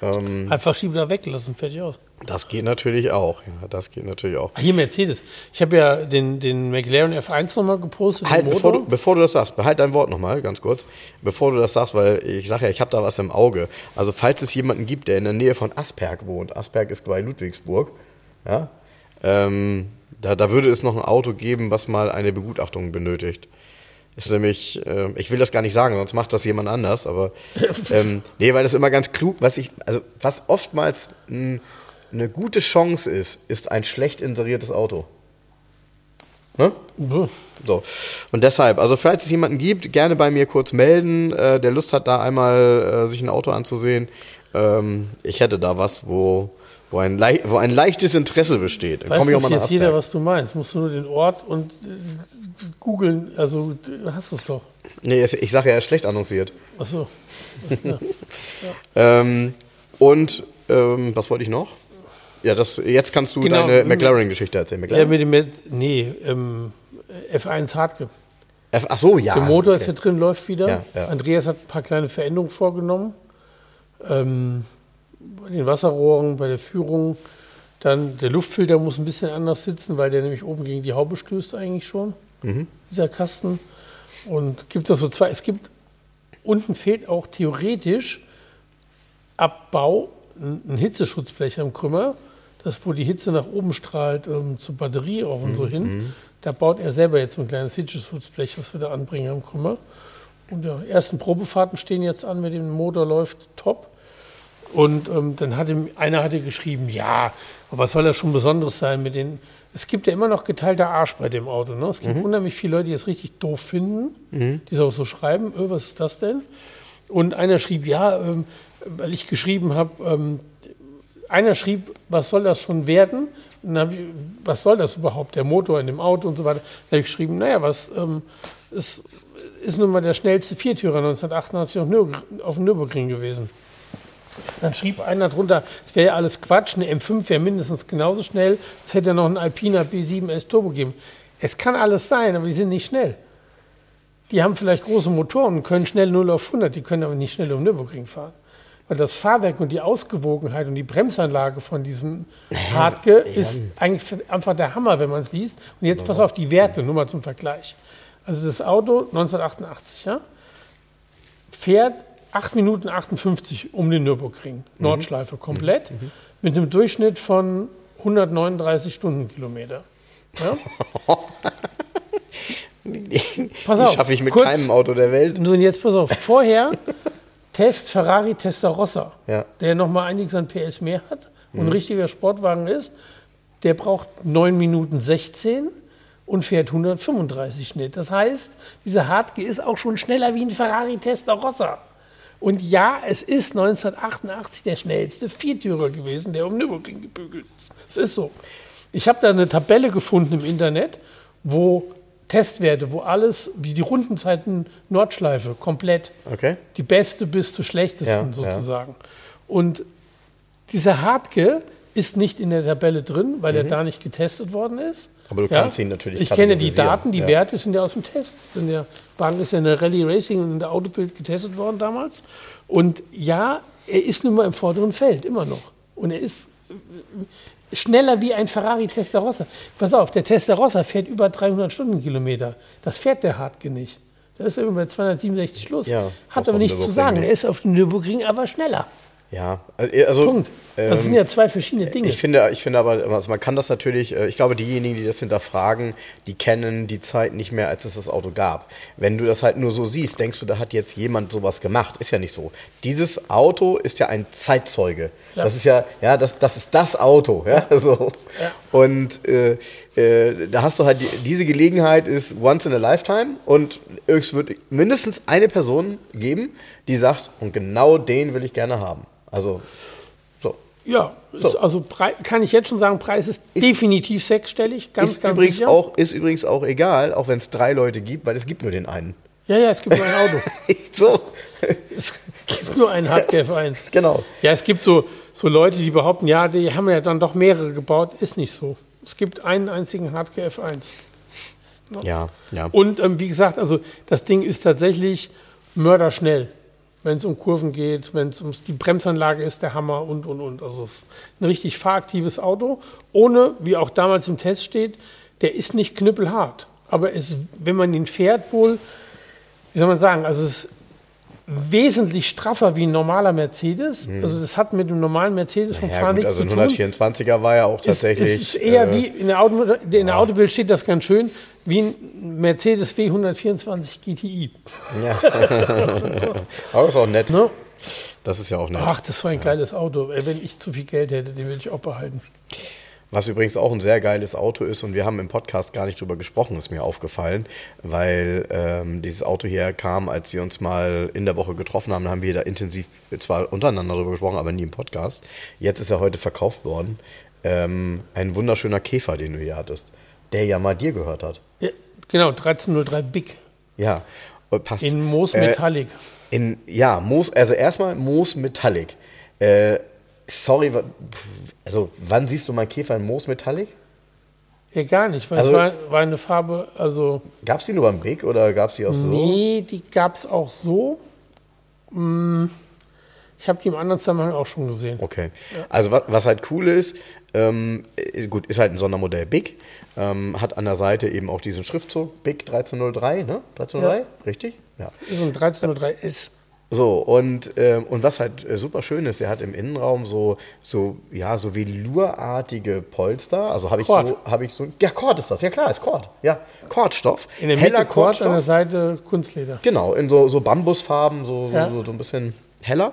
Ähm, einfach Schiebedach weglassen, fertig aus. das geht natürlich auch. Ja, das geht natürlich auch. Hier Mercedes. Ich habe ja den, den McLaren F1 nochmal gepostet. Halt, bevor du, bevor du das sagst, behalt dein Wort nochmal, ganz kurz. Bevor du das sagst, weil ich sage ja, ich habe da was im Auge. Also, falls es jemanden gibt, der in der Nähe von Asperg wohnt, Asperg ist bei Ludwigsburg, ja, ähm, da, da würde es noch ein Auto geben, was mal eine Begutachtung benötigt. Ist nämlich, äh, ich will das gar nicht sagen, sonst macht das jemand anders, aber ähm, nee, weil das immer ganz klug, was ich, also was oftmals n, eine gute Chance ist, ist ein schlecht inseriertes Auto. Ne? So. Und deshalb, also falls es jemanden gibt, gerne bei mir kurz melden, äh, der Lust hat, da einmal äh, sich ein Auto anzusehen. Ähm, ich hätte da was, wo, wo, ein, wo ein leichtes Interesse besteht. Dann Weiß komme ich auch mal nach jetzt jeder, was du meinst. Musst du nur den Ort und äh, googeln. Also, du hast es doch. Nee, ich sage ja, er ist schlecht annonciert. Achso. Ähm, und ähm, was wollte ich noch? Ja, das, jetzt kannst du Genau. deine McLaren-Geschichte erzählen. Ja, McLaren? mit dem, nee, ähm, F1 Hartke. F- Ach so, ja. Der Motor ist okay. ja drin, läuft wieder. Ja, ja. Andreas hat ein paar kleine Veränderungen vorgenommen. Ähm, bei den Wasserrohren, bei der Führung. Dann der Luftfilter muss ein bisschen anders sitzen, weil der nämlich oben gegen die Haube stößt eigentlich schon. Mhm. Dieser Kasten. Und gibt das so zwei. Es gibt unten fehlt auch theoretisch Abbau ein Hitzeschutzblech am Krümmer, das wo die Hitze nach oben strahlt ähm, zur Batterie auch und so hin. Da baut er selber jetzt so ein kleines Hitzeschutzblech, was wir da anbringen am Krümmer. Und ja, ersten Probefahrten stehen jetzt an, mit dem Motor läuft top. Und ähm, dann hatte einer hatte geschrieben, ja, aber was soll das schon Besonderes sein mit den. Es gibt ja immer noch geteilter Arsch bei dem Auto. Ne? Es gibt unheimlich viele Leute, die es richtig doof finden, die es auch so schreiben, öh, was ist das denn? Und einer schrieb, ja, ähm, weil ich geschrieben habe, ähm, einer schrieb, was soll das schon werden? Und dann habe ich, was soll das überhaupt, der Motor in dem Auto und so weiter. Dann habe ich geschrieben, naja, was ähm, ist, ist nun mal der schnellste Viertürer 1988 auf, Nürburg- auf dem Nürburgring gewesen. Dann schrieb einer drunter, es wäre ja alles Quatsch, eine M5 wäre mindestens genauso schnell, es hätte ja noch einen Alpina B7S Turbo gegeben. Es kann alles sein, aber die sind nicht schnell. Die haben vielleicht große Motoren und können schnell 0 auf 100, die können aber nicht schnell um Nürburgring fahren. weil das Fahrwerk und die Ausgewogenheit und die Bremsanlage von diesem Hartke ist eigentlich einfach der Hammer, wenn man es liest. Und jetzt pass auf die Werte, nur mal zum Vergleich. Also das Auto 1988, ja, fährt 8 Minuten 58 um den Nürburgring, Nordschleife komplett, mit einem Durchschnitt von 139 Stundenkilometer. Ja? Pass auf, schaffe ich mit kurz- keinem Auto der Welt. Nun jetzt pass auf, vorher Test Ferrari Testarossa, Ja. Mhm. der nochmal einiges an PS mehr hat und ein richtiger Sportwagen ist, der braucht 9 Minuten 16 und fährt 135 Schnitt. Das heißt, dieser Hartke ist auch schon schneller wie ein Ferrari Testarossa. Und ja, es ist 1988 der schnellste Viertürer gewesen, der um Nürburgring gebügelt ist. Es ist so. Ich habe da eine Tabelle gefunden im Internet, wo Testwerte, wo alles, wie die Rundenzeiten Nordschleife, komplett Okay. die beste bis zur schlechtesten Ja, ja. sozusagen. Und dieser Hartke ist nicht in der Tabelle drin, weil er da nicht getestet worden ist. Mhm. Aber du kannst ihn natürlich Ich kenne die Daten, die ja. Werte sind ja aus dem Test. Sind ja, Wagen ist ja in der Rallye Racing und in der Autobild getestet worden damals. Und ja, er ist nun mal im vorderen Feld, immer noch. Und er ist äh, schneller wie ein Ferrari Testarossa. Pass auf, der Testarossa fährt über 300 Stundenkilometer. Das fährt der Hartke nicht. Da ist er immer bei 267 Schluss. Ja, Hat aber nichts zu sagen. Er ist auf dem Nürburgring aber schneller. Ja, also Punkt. Das ähm, sind ja zwei verschiedene Dinge. Ich finde, ich finde aber, also man kann das natürlich, äh, ich glaube, diejenigen, die das hinterfragen, die kennen die Zeit nicht mehr, als es das Auto gab. Wenn du das halt nur so siehst, denkst du, da hat jetzt jemand sowas gemacht. Ist ja nicht so. Dieses Auto ist ja ein Zeitzeuge. Ja. Das ist ja, ja, das, das ist das Auto. Ja, so. Ja. Und äh, äh, da hast du halt, die, diese Gelegenheit ist once in a lifetime und es wird mindestens eine Person geben, die sagt, und genau den will ich gerne haben. Also, so. ja, ist also kann ich jetzt schon sagen, Preis ist, definitiv sechsstellig, ganz, ist, ganz übrigens sicher. auch, ist übrigens auch egal, auch wenn es drei Leute gibt, weil es gibt nur den einen. Ja, ja, es gibt nur ein Auto. so, Es gibt nur einen Hardcore F1. genau. Ja, es gibt so, so Leute, die behaupten, ja, die haben ja dann doch mehrere gebaut. Ist nicht so. Es gibt einen einzigen Hardcore F1. Ja, ja. Und ähm, wie gesagt, also das Ding ist tatsächlich mörderschnell, wenn es um Kurven geht, wenn es um die Bremsanlage ist, der Hammer und, und, und. Also es ist ein richtig fahraktives Auto, ohne, wie auch damals im Test steht, der ist nicht knüppelhart. Aber es, wenn man ihn fährt, wohl, wie soll man sagen, also es wesentlich straffer wie ein normaler Mercedes. Also das hat mit dem normalen Mercedes vom Mhm. ja Fahren nichts also zu ein tun. 124er war ja auch Es, tatsächlich. es ist eher äh, wie, in der, Auto, in der Autobild steht das ganz schön, wie ein Mercedes W124 GTI. Ja. Aber ist auch nett. Ne? Das ist ja auch nett. Ach, das war ein geiles Auto. Ey, Wenn ich zu viel Geld hätte, den würde ich auch behalten. Was übrigens auch ein sehr geiles Auto ist und wir haben im Podcast gar nicht drüber gesprochen, ist mir aufgefallen, weil ähm, dieses Auto hier kam, als wir uns mal in der Woche getroffen haben, haben wir da intensiv zwar untereinander drüber gesprochen, aber nie im Podcast. Jetzt ist er heute verkauft worden. Ähm, ein wunderschöner Käfer, den du hier hattest, der ja mal dir gehört hat. Ja, genau, 1303 Big Ja, passt. in Moos Äh, Metallic. In, ja, Moos, also erstmal Moos Metallic. Äh, sorry, also wann siehst du mal Käfer in Moos Metallic? ja, gar nicht, weil also- es war, war eine Farbe, also Gab es die nur beim Big oder gab es die auch so? nee, die gab es auch so. Mm, Ich habe die im anderen Zusammenhang auch schon gesehen. Okay. Also was, was halt cool ist, ähm, äh, gut, ist halt ein Sondermodell Big, ähm, hat an der Seite eben auch diesen Schriftzug Big 1303, ne? 1303, Ja. richtig? Ja. So ein 1303 S. So, und, ähm, und was halt äh, super schön ist, der hat im Innenraum so, so, ja, so velurartige Polster. Also habe ich Kord. so, habe ich so, ja, Kord ist das, ja klar, ist Kord. Ja, Kordstoff. In der Heller Mitte Kord, an der. Seite Kunstleder. Genau, in so, so Bambusfarben, so, Ja. so, so ein bisschen heller.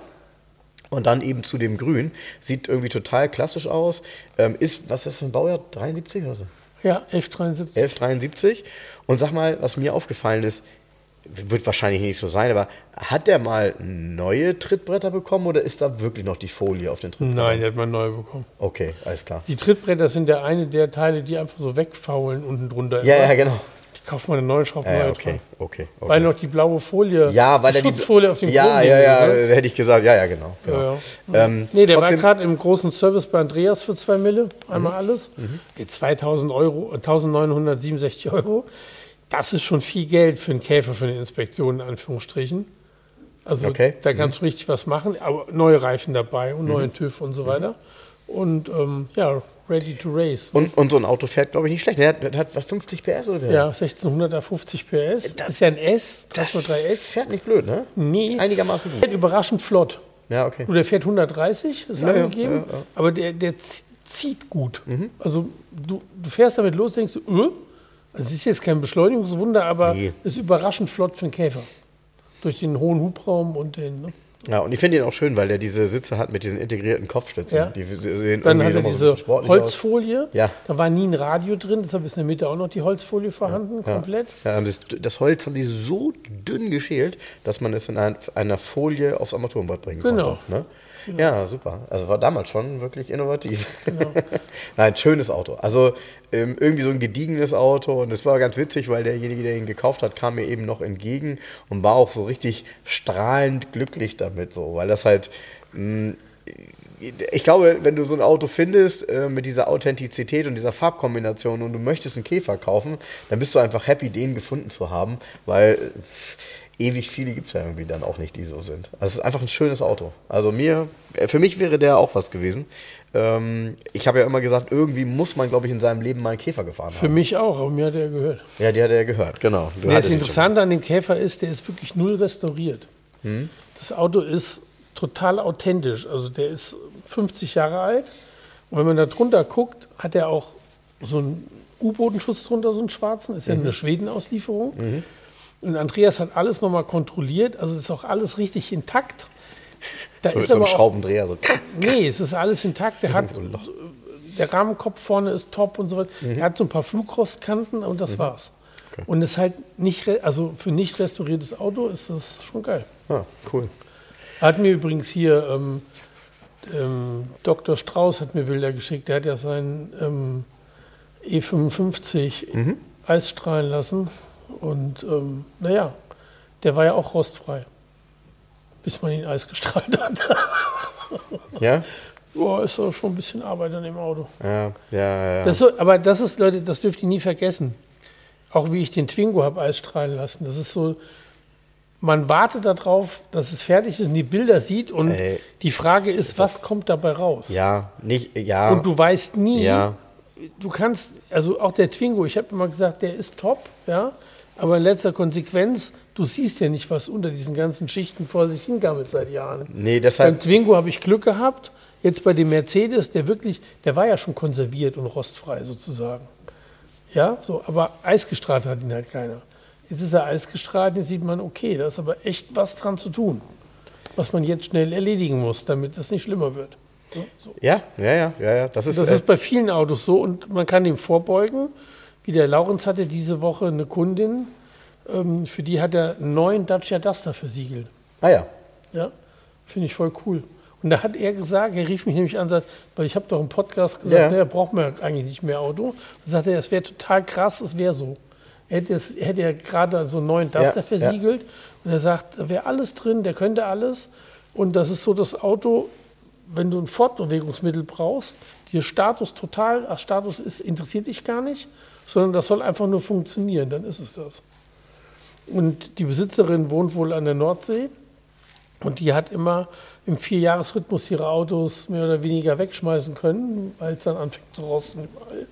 Und dann eben zu dem Grün. Sieht irgendwie total klassisch aus. Ähm, ist, was ist das für ein Baujahr? 73 oder so? Ja, 1173. 1173. Und sag mal, was mir aufgefallen ist, wird wahrscheinlich nicht so sein, aber hat der mal neue Trittbretter bekommen oder ist da wirklich noch die Folie auf den Trittbrettern? Nein, die hat man neu bekommen. Okay, alles klar. Die Trittbretter sind ja eine der Teile, die einfach so wegfaulen unten drunter. Ja, ja, genau. Die kauft man eine neue, schraubt Ja, neue ja, okay, okay, okay. Weil noch die blaue Folie, ja, weil die er die Schutzfolie auf dem Ja, Chromding ja, ja, ist, ne? hätte ich gesagt. Ja, ja, genau. genau. Ja, ja. Ähm, nee, der Mhm. war gerade im großen Service bei Andreas für 2 Mille, einmal alles. Ey, 2000 Euro, 1967 Euro. Das ist schon viel Geld für einen Käfer für eine Inspektion, in Anführungsstrichen. Also Okay. da kannst du richtig was machen, aber neue Reifen dabei und neuen TÜV und so weiter. Und ähm, ja, ready to race. Und, und so ein Auto fährt, glaube ich, nicht schlecht. Der hat, hat was, 50 PS oder wie? ja, 1650 PS. Das- ist ja ein S, das 3S. fährt nicht blöd, ne? Nee, Einigermaßen gut. fährt überraschend flott. Ja, okay. Du, der fährt 130, ist Ja, angegeben, ja, Mhm. ja. aber der, der zieht gut. Also du, du fährst damit los, denkst du, öh, es ist jetzt kein Beschleunigungswunder, aber Nee. ist überraschend flott für einen Käfer. Durch den hohen Hubraum und den. Ne? Ja, und ich finde ihn auch schön, weil er diese Sitze hat mit diesen integrierten Kopfstützen. Ja. Die sehen Dann hat er so diese aus. Holzfolie. Ja. Da war nie ein Radio drin, deshalb ist in der Mitte auch noch die Holzfolie vorhanden, komplett. Ja, das, das Holz haben die so dünn geschält, dass man es in ein, einer Folie aufs Armaturenbrett bringen Genau. konnte. Ne? Ja, super. Also war damals schon wirklich innovativ. Genau. Nein, schönes Auto. Also ähm, irgendwie so ein gediegenes Auto und es war ganz witzig, weil derjenige, der ihn gekauft hat, kam mir eben noch entgegen und war auch so richtig strahlend glücklich damit, so, weil das halt mh, ich glaube, wenn du so ein Auto findest äh, mit dieser Authentizität und dieser Farbkombination und du möchtest einen Käfer kaufen, dann bist du einfach happy, den gefunden zu haben, weil ewig viele gibt es ja irgendwie dann auch nicht, die so sind. Also es ist einfach ein schönes Auto. Also mir, äh, für mich wäre der auch was gewesen. Ähm, ich habe ja immer gesagt, irgendwie muss man, glaube ich, in seinem Leben mal einen Käfer gefahren Für haben. mich auch, aber mir hat er gehört. Ja, die hat er ja gehört, genau. Du Das. Interessante an dem Käfer ist, der ist wirklich null restauriert. Hm? Das Auto ist total authentisch. Also der ist 50 Jahre alt. Und wenn man da drunter guckt, hat er auch so einen U-Bodenschutz drunter, so einen schwarzen. Ist ja Mhm. eine Schweden-Auslieferung. Und Andreas hat alles nochmal kontrolliert. Also ist auch alles richtig intakt. Da So, ist so ein Schraubendreher. So. Nee, es ist alles intakt. Der hat der Rahmenkopf vorne ist top und so weiter. Mhm. Der hat so ein paar Flugrostkanten und das war's. Und ist halt nicht, also für nicht restauriertes Auto ist das schon geil. Ah, cool. Hat mir übrigens hier ähm, ähm, Dr. Strauß hat mir Bilder geschickt. Der hat ja seinen ähm, E55 Mhm. Eis strahlen lassen. Und ähm, naja, der war ja auch rostfrei. Bis man ihn Eis gestrahlt hat. Ja? Boah, ist doch schon ein bisschen Arbeit an dem Auto. Ja, ja, ja. Das so, aber das ist, Leute, das dürft ihr nie vergessen. Auch wie ich den Twingo habe eisstrahlen lassen. Das ist so, man wartet darauf, dass es fertig ist und die Bilder sieht und Ey, die Frage ist, was kommt dabei raus? Ja, nicht, ja. Und du weißt nie, Ja. du kannst, also auch der Twingo, ich habe immer gesagt, der ist top, ja, aber in letzter Konsequenz, du siehst ja nicht, was unter diesen ganzen Schichten vor sich hingammelt seit Jahren. Nee, Beim deshalb. Twingo habe ich Glück gehabt. Jetzt bei dem Mercedes, der wirklich, der war ja schon konserviert und rostfrei sozusagen. Ja, so, aber eisgestrahlt hat ihn halt keiner. Jetzt ist er eisgestrahlt, jetzt sieht man, okay, da ist aber echt was dran zu tun, was man jetzt schnell erledigen muss, damit es nicht schlimmer wird. Ja, so. Ja, ja, ja, ja, ja. Das ist. Das äh, ist bei vielen Autos so und man kann dem vorbeugen. Wie der Laurenz hatte diese Woche eine Kundin, ähm, für die hat er einen neuen Dacia Duster versiegelt. ah ja. Ja, finde ich voll cool. Und da hat er gesagt, er rief mich nämlich an, sagt, weil ich habe doch im Podcast gesagt, Ja. naja, braucht man eigentlich nicht mehr Auto. Da sagt er, es wäre total krass, es wäre so. Er hätte, es, er hätte ja gerade so einen neuen Duster Ja, versiegelt und er sagt, da wäre alles drin, der könnte alles. Und das ist so das Auto, wenn du ein Fortbewegungsmittel brauchst, dir Status total, ach, Status ist, interessiert dich gar nicht, sondern das soll einfach nur funktionieren, dann ist es das. Und die Besitzerin wohnt wohl an der Nordsee und die hat immer im Vierjahresrhythmus ihre Autos mehr oder weniger wegschmeißen können, weil es dann anfängt zu rosten überall.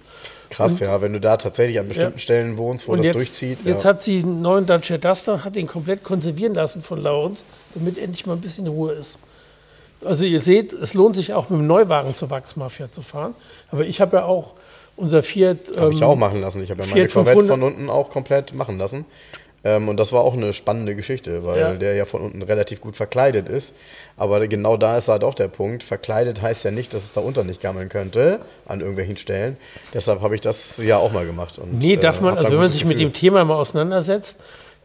Krass, ja, wenn du da tatsächlich an bestimmten Ja. Stellen wohnst, wo Und das jetzt, durchzieht. jetzt ja. hat sie einen neuen Dacia Duster, hat den komplett konservieren lassen von Laurens, damit endlich mal ein bisschen Ruhe ist. Also ihr seht, es lohnt sich auch mit dem Neuwagen zur Wachsmafia zu fahren. Aber ich habe ja auch unser Fiat... Habe ich ähm, auch machen lassen. Ich habe ja meine Fiat Corvette 500 von unten auch komplett machen lassen. Ähm, und das war auch eine spannende Geschichte, weil Ja. der ja von unten relativ gut verkleidet ist. Aber genau da ist halt auch der Punkt. Verkleidet heißt ja nicht, dass es da unter nicht gammeln könnte an irgendwelchen Stellen. Deshalb habe ich das ja auch mal gemacht. Und, Nee, darf äh, man, hab also wenn man sich mit Gefühl. dem Thema mal auseinandersetzt,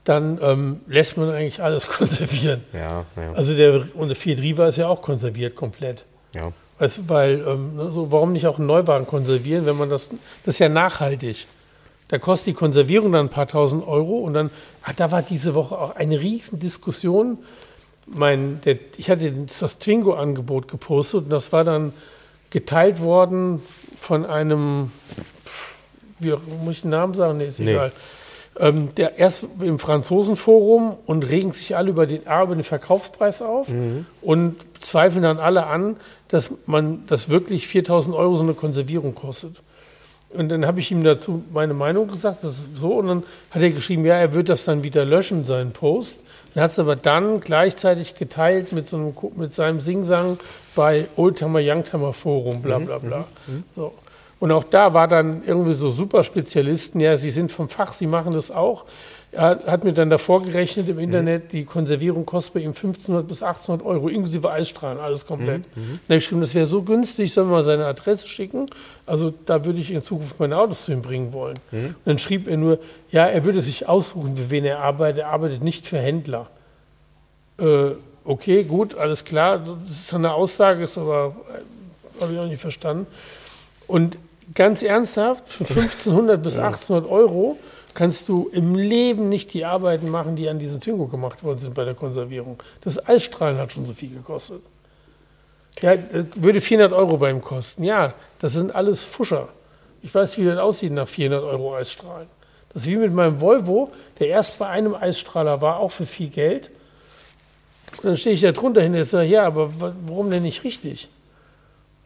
dann ähm, lässt man eigentlich alles konservieren. Ja, ja, Also der, und der Fiat Riva ist ja auch konserviert komplett. ja. Du, weil, ähm, ne, so, warum nicht auch einen Neuwagen konservieren, wenn man das, das ist ja nachhaltig. Da kostet die Konservierung dann ein paar tausend Euro und dann, ah, da war diese Woche auch eine riesen Diskussion. Mein, der, ich hatte das Twingo-Angebot gepostet und das war dann geteilt worden von einem, wie muss ich den Namen sagen? Nee, ist Nee. egal. Ähm, der erst im Franzosenforum und regen sich alle über den, über den Verkaufspreis auf und zweifeln dann alle an, dass man das wirklich 4000 Euro so eine Konservierung kostet. Und dann habe ich ihm dazu meine Meinung gesagt, das ist so. Und dann hat er geschrieben, ja, er wird das dann wieder löschen, seinen Post. Er hat es aber dann gleichzeitig geteilt mit, so einem, mit seinem Singsang bei Oldtimer Youngtimer Forum, bla bla bla. So. Und auch da war dann irgendwie so Superspezialisten, ja, sie sind vom Fach, sie machen das auch. Er hat mir dann davor gerechnet im Internet, die Konservierung kostet bei ihm 1500 bis 1800 Euro, inklusive Eisstrahlen, alles komplett. Dann habe ich geschrieben, das wäre so günstig, soll wir mal seine Adresse schicken. Also da würde ich in Zukunft meine Autos zu ihm bringen wollen. Und dann schrieb er nur, ja, er würde sich aussuchen, für wen er arbeitet. Er arbeitet nicht für Händler. Äh, okay, gut, alles klar. Das ist eine Aussage, ist aber, äh, habe ich auch nicht verstanden. Und ganz ernsthaft, für 1500 bis 1800 Euro kannst du im Leben nicht die Arbeiten machen, die an diesem Twingo gemacht worden sind bei der Konservierung. Das Eisstrahlen hat schon so viel gekostet. Ja, würde 400 Euro bei ihm kosten. Ja, das sind alles Fuscher. Ich weiß, wie das aussieht nach 400 Euro Eisstrahlen. Das ist wie mit meinem Volvo, der erst bei einem Eisstrahler war, auch für viel Geld. Und dann stehe ich da drunter hin und sage, ja, aber wa- warum denn nicht richtig?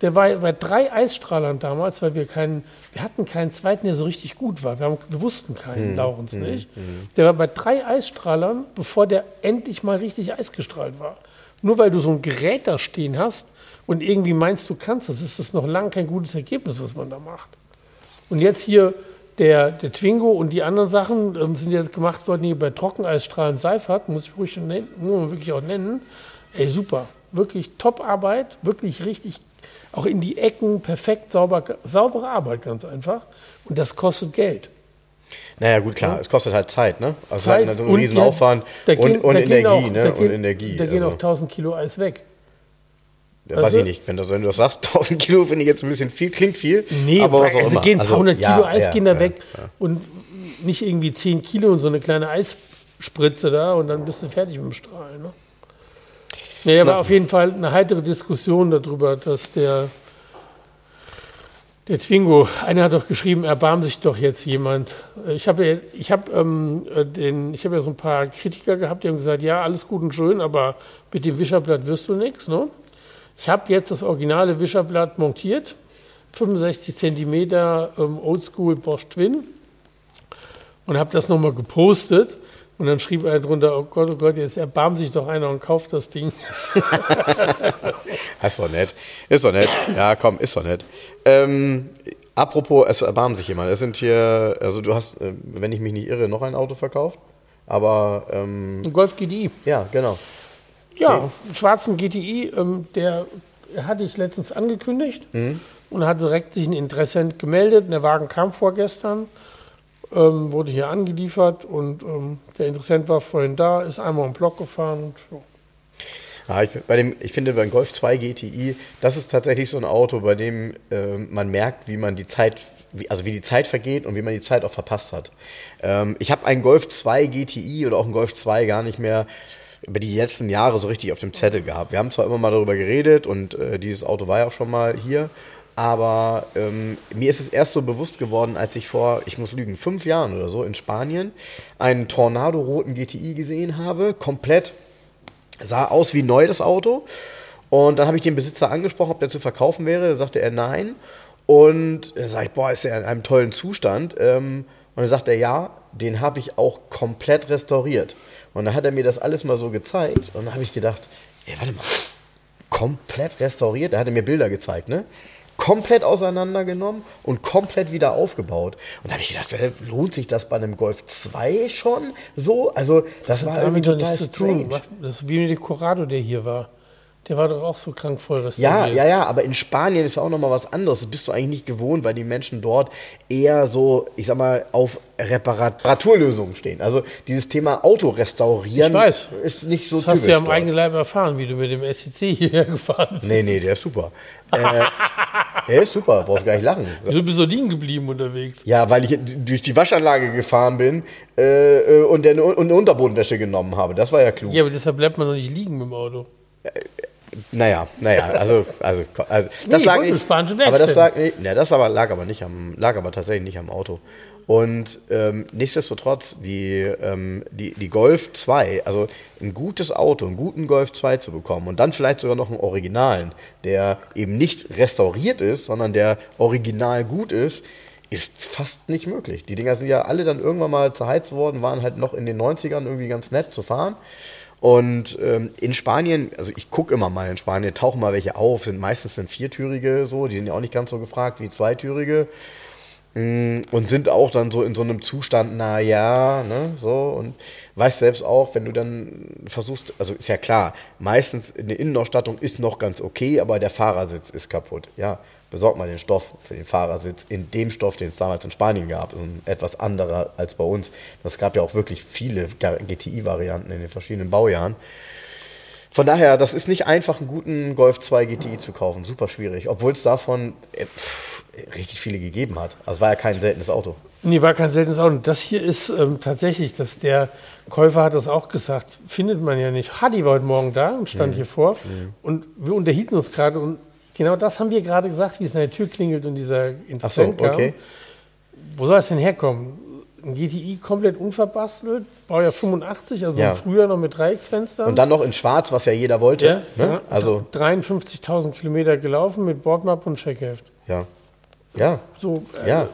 Der war bei drei Eisstrahlern damals, weil wir keinen, wir hatten keinen zweiten, der so richtig gut war. Wir, haben, wir wussten keinen, Laurens nicht. Der war bei drei Eisstrahlern, bevor der endlich mal richtig eisgestrahlt war. Nur weil du so ein Gerät da stehen hast und irgendwie meinst, du kannst das, ist das noch lange kein gutes Ergebnis, was man da macht. Und jetzt hier der, der Twingo und die anderen Sachen ähm, sind jetzt gemacht worden hier bei Trockeneisstrahlen Seifert, muss ich ruhig nennen, muss man wirklich auch nennen. Ey, super. Wirklich Top-Arbeit, wirklich richtig, auch in die Ecken, perfekt, sauber, saubere Arbeit, ganz einfach. Und das kostet Geld. Naja, gut, klar, es kostet halt Zeit, ne? Also Zeit halt einen und Riesenaufwand da und, gehen- und gehen Energie, auch- ne? da und gehen- Energie. Da gehen also, auch 1000 Kilo Eis weg. ja, weiß also- ich nicht. Wenn du, wenn du das sagst, 1000 Kilo finde ich jetzt ein bisschen viel, klingt viel. Nee, aber was auch also immer. gehen Also, paar hundert ja, Kilo Eis ja, gehen da ja, weg ja. und nicht irgendwie 10 Kilo und so eine kleine Eisspritze da und dann bist du fertig mit dem Strahlen. Ne? Nee, aber auf jeden Fall eine heitere Diskussion darüber, dass der, der Twingo, einer hat doch geschrieben, erbarmt sich doch jetzt jemand. Ich habe ja, ich habe ähm, äh, den, ich habe ja so ein paar Kritiker gehabt, die haben gesagt, ja, alles gut und schön, aber mit dem Wischerblatt wirst du nichts. Ne? Ich habe jetzt das originale Wischerblatt montiert, 65 Zentimeter ähm, Oldschool Bosch Twin und habe das nochmal gepostet. Und dann schrieb einer drunter, oh Gott, oh Gott, jetzt erbarmt sich doch einer und kauft das Ding. Ist doch nett. Ist doch nett. Ja, komm, ist doch nett. Ähm, apropos, es erbarmen sich jemand. Es sind hier, also du hast, äh, wenn ich mich nicht irre, noch ein Auto verkauft. Aber ähm, Ein Golf GDI. ja, genau. Ja, einen schwarzen GTI, ähm, der hatte ich letztens angekündigt und hat direkt sich ein Interessent gemeldet. Der Wagen kam vorgestern, ähm, wurde hier angeliefert und ähm, der Interessent war vorhin da, ist einmal im Block gefahren. Und, so. Ja, ich, bei dem, ich finde, beim Golf 2 GTI, das ist tatsächlich so ein Auto, bei dem ähm, man merkt, wie man die Zeit, wie, also wie die Zeit vergeht und wie man die Zeit auch verpasst hat. Ähm, ich habe einen Golf 2 GTI oder auch einen Golf 2 gar nicht mehr über die letzten Jahre so richtig auf dem Zettel gehabt. Wir haben zwar immer mal darüber geredet und äh, dieses Auto war ja auch schon mal hier, aber ähm, mir ist es erst so bewusst geworden, als ich vor, ich muss lügen, fünf Jahren oder so in Spanien einen Tornado-roten GTI gesehen habe, komplett sah aus wie neu das Auto. Und dann habe ich den Besitzer angesprochen, ob der zu verkaufen wäre. Da sagte er nein. Und da sage ich, boah, ist der in einem tollen Zustand. Ähm, und dann sagt er, ja, den habe ich auch komplett restauriert. Und dann hat er mir das alles mal so gezeigt. Und dann habe ich gedacht, ey, warte mal, komplett restauriert? Da hat er mir Bilder gezeigt, ne? Komplett auseinandergenommen und komplett wieder aufgebaut. Und da habe ich gedacht, lohnt sich das bei einem Golf 2 schon so? Also, das war irgendwie total tun. strange. Das ist wie mit dem Corrado, der hier war. Der war doch auch so krank voll Ja, restauriert. ja, ja, aber in Spanien ist ja auch nochmal was anderes. Das bist du eigentlich nicht gewohnt, weil die Menschen dort eher so, ich sag mal, auf Reparaturlösungen stehen. Also dieses Thema Auto restaurieren Ich weiß. ist nicht so Das hast du ja am eigenen Leib erfahren, wie du mit dem SEC hierher gefahren bist. Nee, nee, der ist super. äh, der ist super, brauchst gar nicht lachen. Du bist so liegen geblieben unterwegs. Ja, weil ich durch die Waschanlage gefahren bin äh, äh, und, der, und eine Unterbodenwäsche genommen habe. Das war ja klug. Ja, aber deshalb bleibt man doch nicht liegen mit dem Auto. Naja, naja, also, also, also das Nee, lag nicht, aber das lag, ja, das aber, lag aber nicht am, lag aber tatsächlich nicht am Auto. Und ähm, nichtsdestotrotz, die, ähm, die, die Golf 2, also ein gutes Auto, einen guten Golf 2 zu bekommen und dann vielleicht sogar noch einen Originalen, der eben nicht restauriert ist, sondern der original gut ist, ist fast nicht möglich. Die Dinger sind ja alle dann irgendwann mal zerheizt worden, waren halt noch in den 90ern irgendwie ganz nett zu fahren. Und ähm, in Spanien, also ich gucke immer mal in Spanien, tauchen mal welche auf, sind meistens sind viertürige so, die sind ja auch nicht ganz so gefragt wie zweitürige. Mm, und sind auch dann so in so einem Zustand, na ja, ne, so und weißt selbst auch, wenn du dann versuchst, also ist ja klar, meistens eine Innenausstattung ist noch ganz okay, aber der Fahrersitz ist kaputt, ja besorgt mal den Stoff für den Fahrersitz in dem Stoff, den es damals in Spanien gab. Also etwas anderer als bei uns. Es gab ja auch wirklich viele GTI-Varianten in den verschiedenen Baujahren. Von daher, das ist nicht einfach, einen guten Golf 2 GTI zu kaufen. Super schwierig. Obwohl es davon äh, pff, richtig viele gegeben hat. Also es war ja kein seltenes Auto. Nee, war kein seltenes Auto. Das hier ist ähm, tatsächlich, dass der Käufer hat das auch gesagt, findet man ja nicht. Hadi war heute Morgen da und stand mhm. hier vor. Mhm. Und wir unterhielten uns gerade und Genau das haben wir gerade gesagt, wie es an der Tür klingelt und dieser Interessent so, okay. Wo soll es denn herkommen? Ein GTI komplett unverbastelt, Baujahr 85, also ja. früher noch mit Dreiecksfenstern. Und dann noch in Schwarz, was ja jeder wollte. Ja, ne? also 53.000 Kilometer gelaufen mit Bordmap und Checkheft. Ja. Ja. So, äh, ja.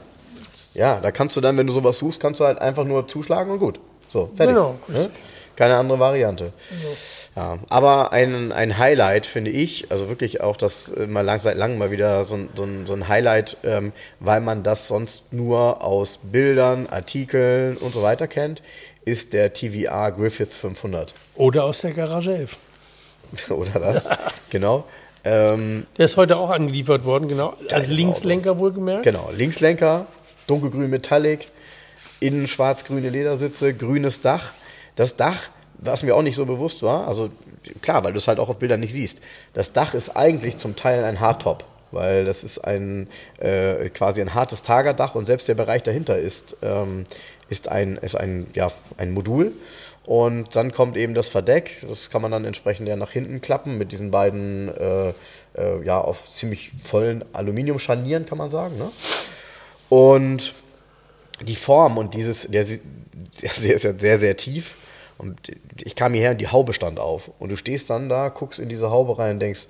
Ja, da kannst du dann, wenn du sowas suchst, kannst du halt einfach nur zuschlagen und gut. So, fertig. Genau. Ne? Keine andere Variante. Also. Ja, aber ein, ein Highlight finde ich, also wirklich auch das äh, mal lang, seit langem mal wieder so, so, so ein Highlight, ähm, weil man das sonst nur aus Bildern, Artikeln und so weiter kennt, ist der TVA Griffith 500. Oder aus der Garage 11. Oder das, genau. Ähm, der ist heute auch angeliefert worden, genau. Als Linkslenker wohlgemerkt. Genau, Linkslenker, dunkelgrün Metallic, innen schwarz-grüne Ledersitze, grünes Dach. Das Dach was mir auch nicht so bewusst war, also klar, weil du es halt auch auf Bildern nicht siehst. Das Dach ist eigentlich zum Teil ein Hardtop, weil das ist ein äh, quasi ein hartes Tagerdach und selbst der Bereich dahinter ist, ähm, ist, ein, ist ein, ja, ein Modul. Und dann kommt eben das Verdeck, das kann man dann entsprechend ja nach hinten klappen mit diesen beiden, äh, äh, ja, auf ziemlich vollen Aluminiumscharnieren, kann man sagen. Ne? Und die Form und dieses, der, der ist ja sehr, sehr tief und ich kam hierher und die Haube stand auf. Und du stehst dann da, guckst in diese Haube rein und denkst,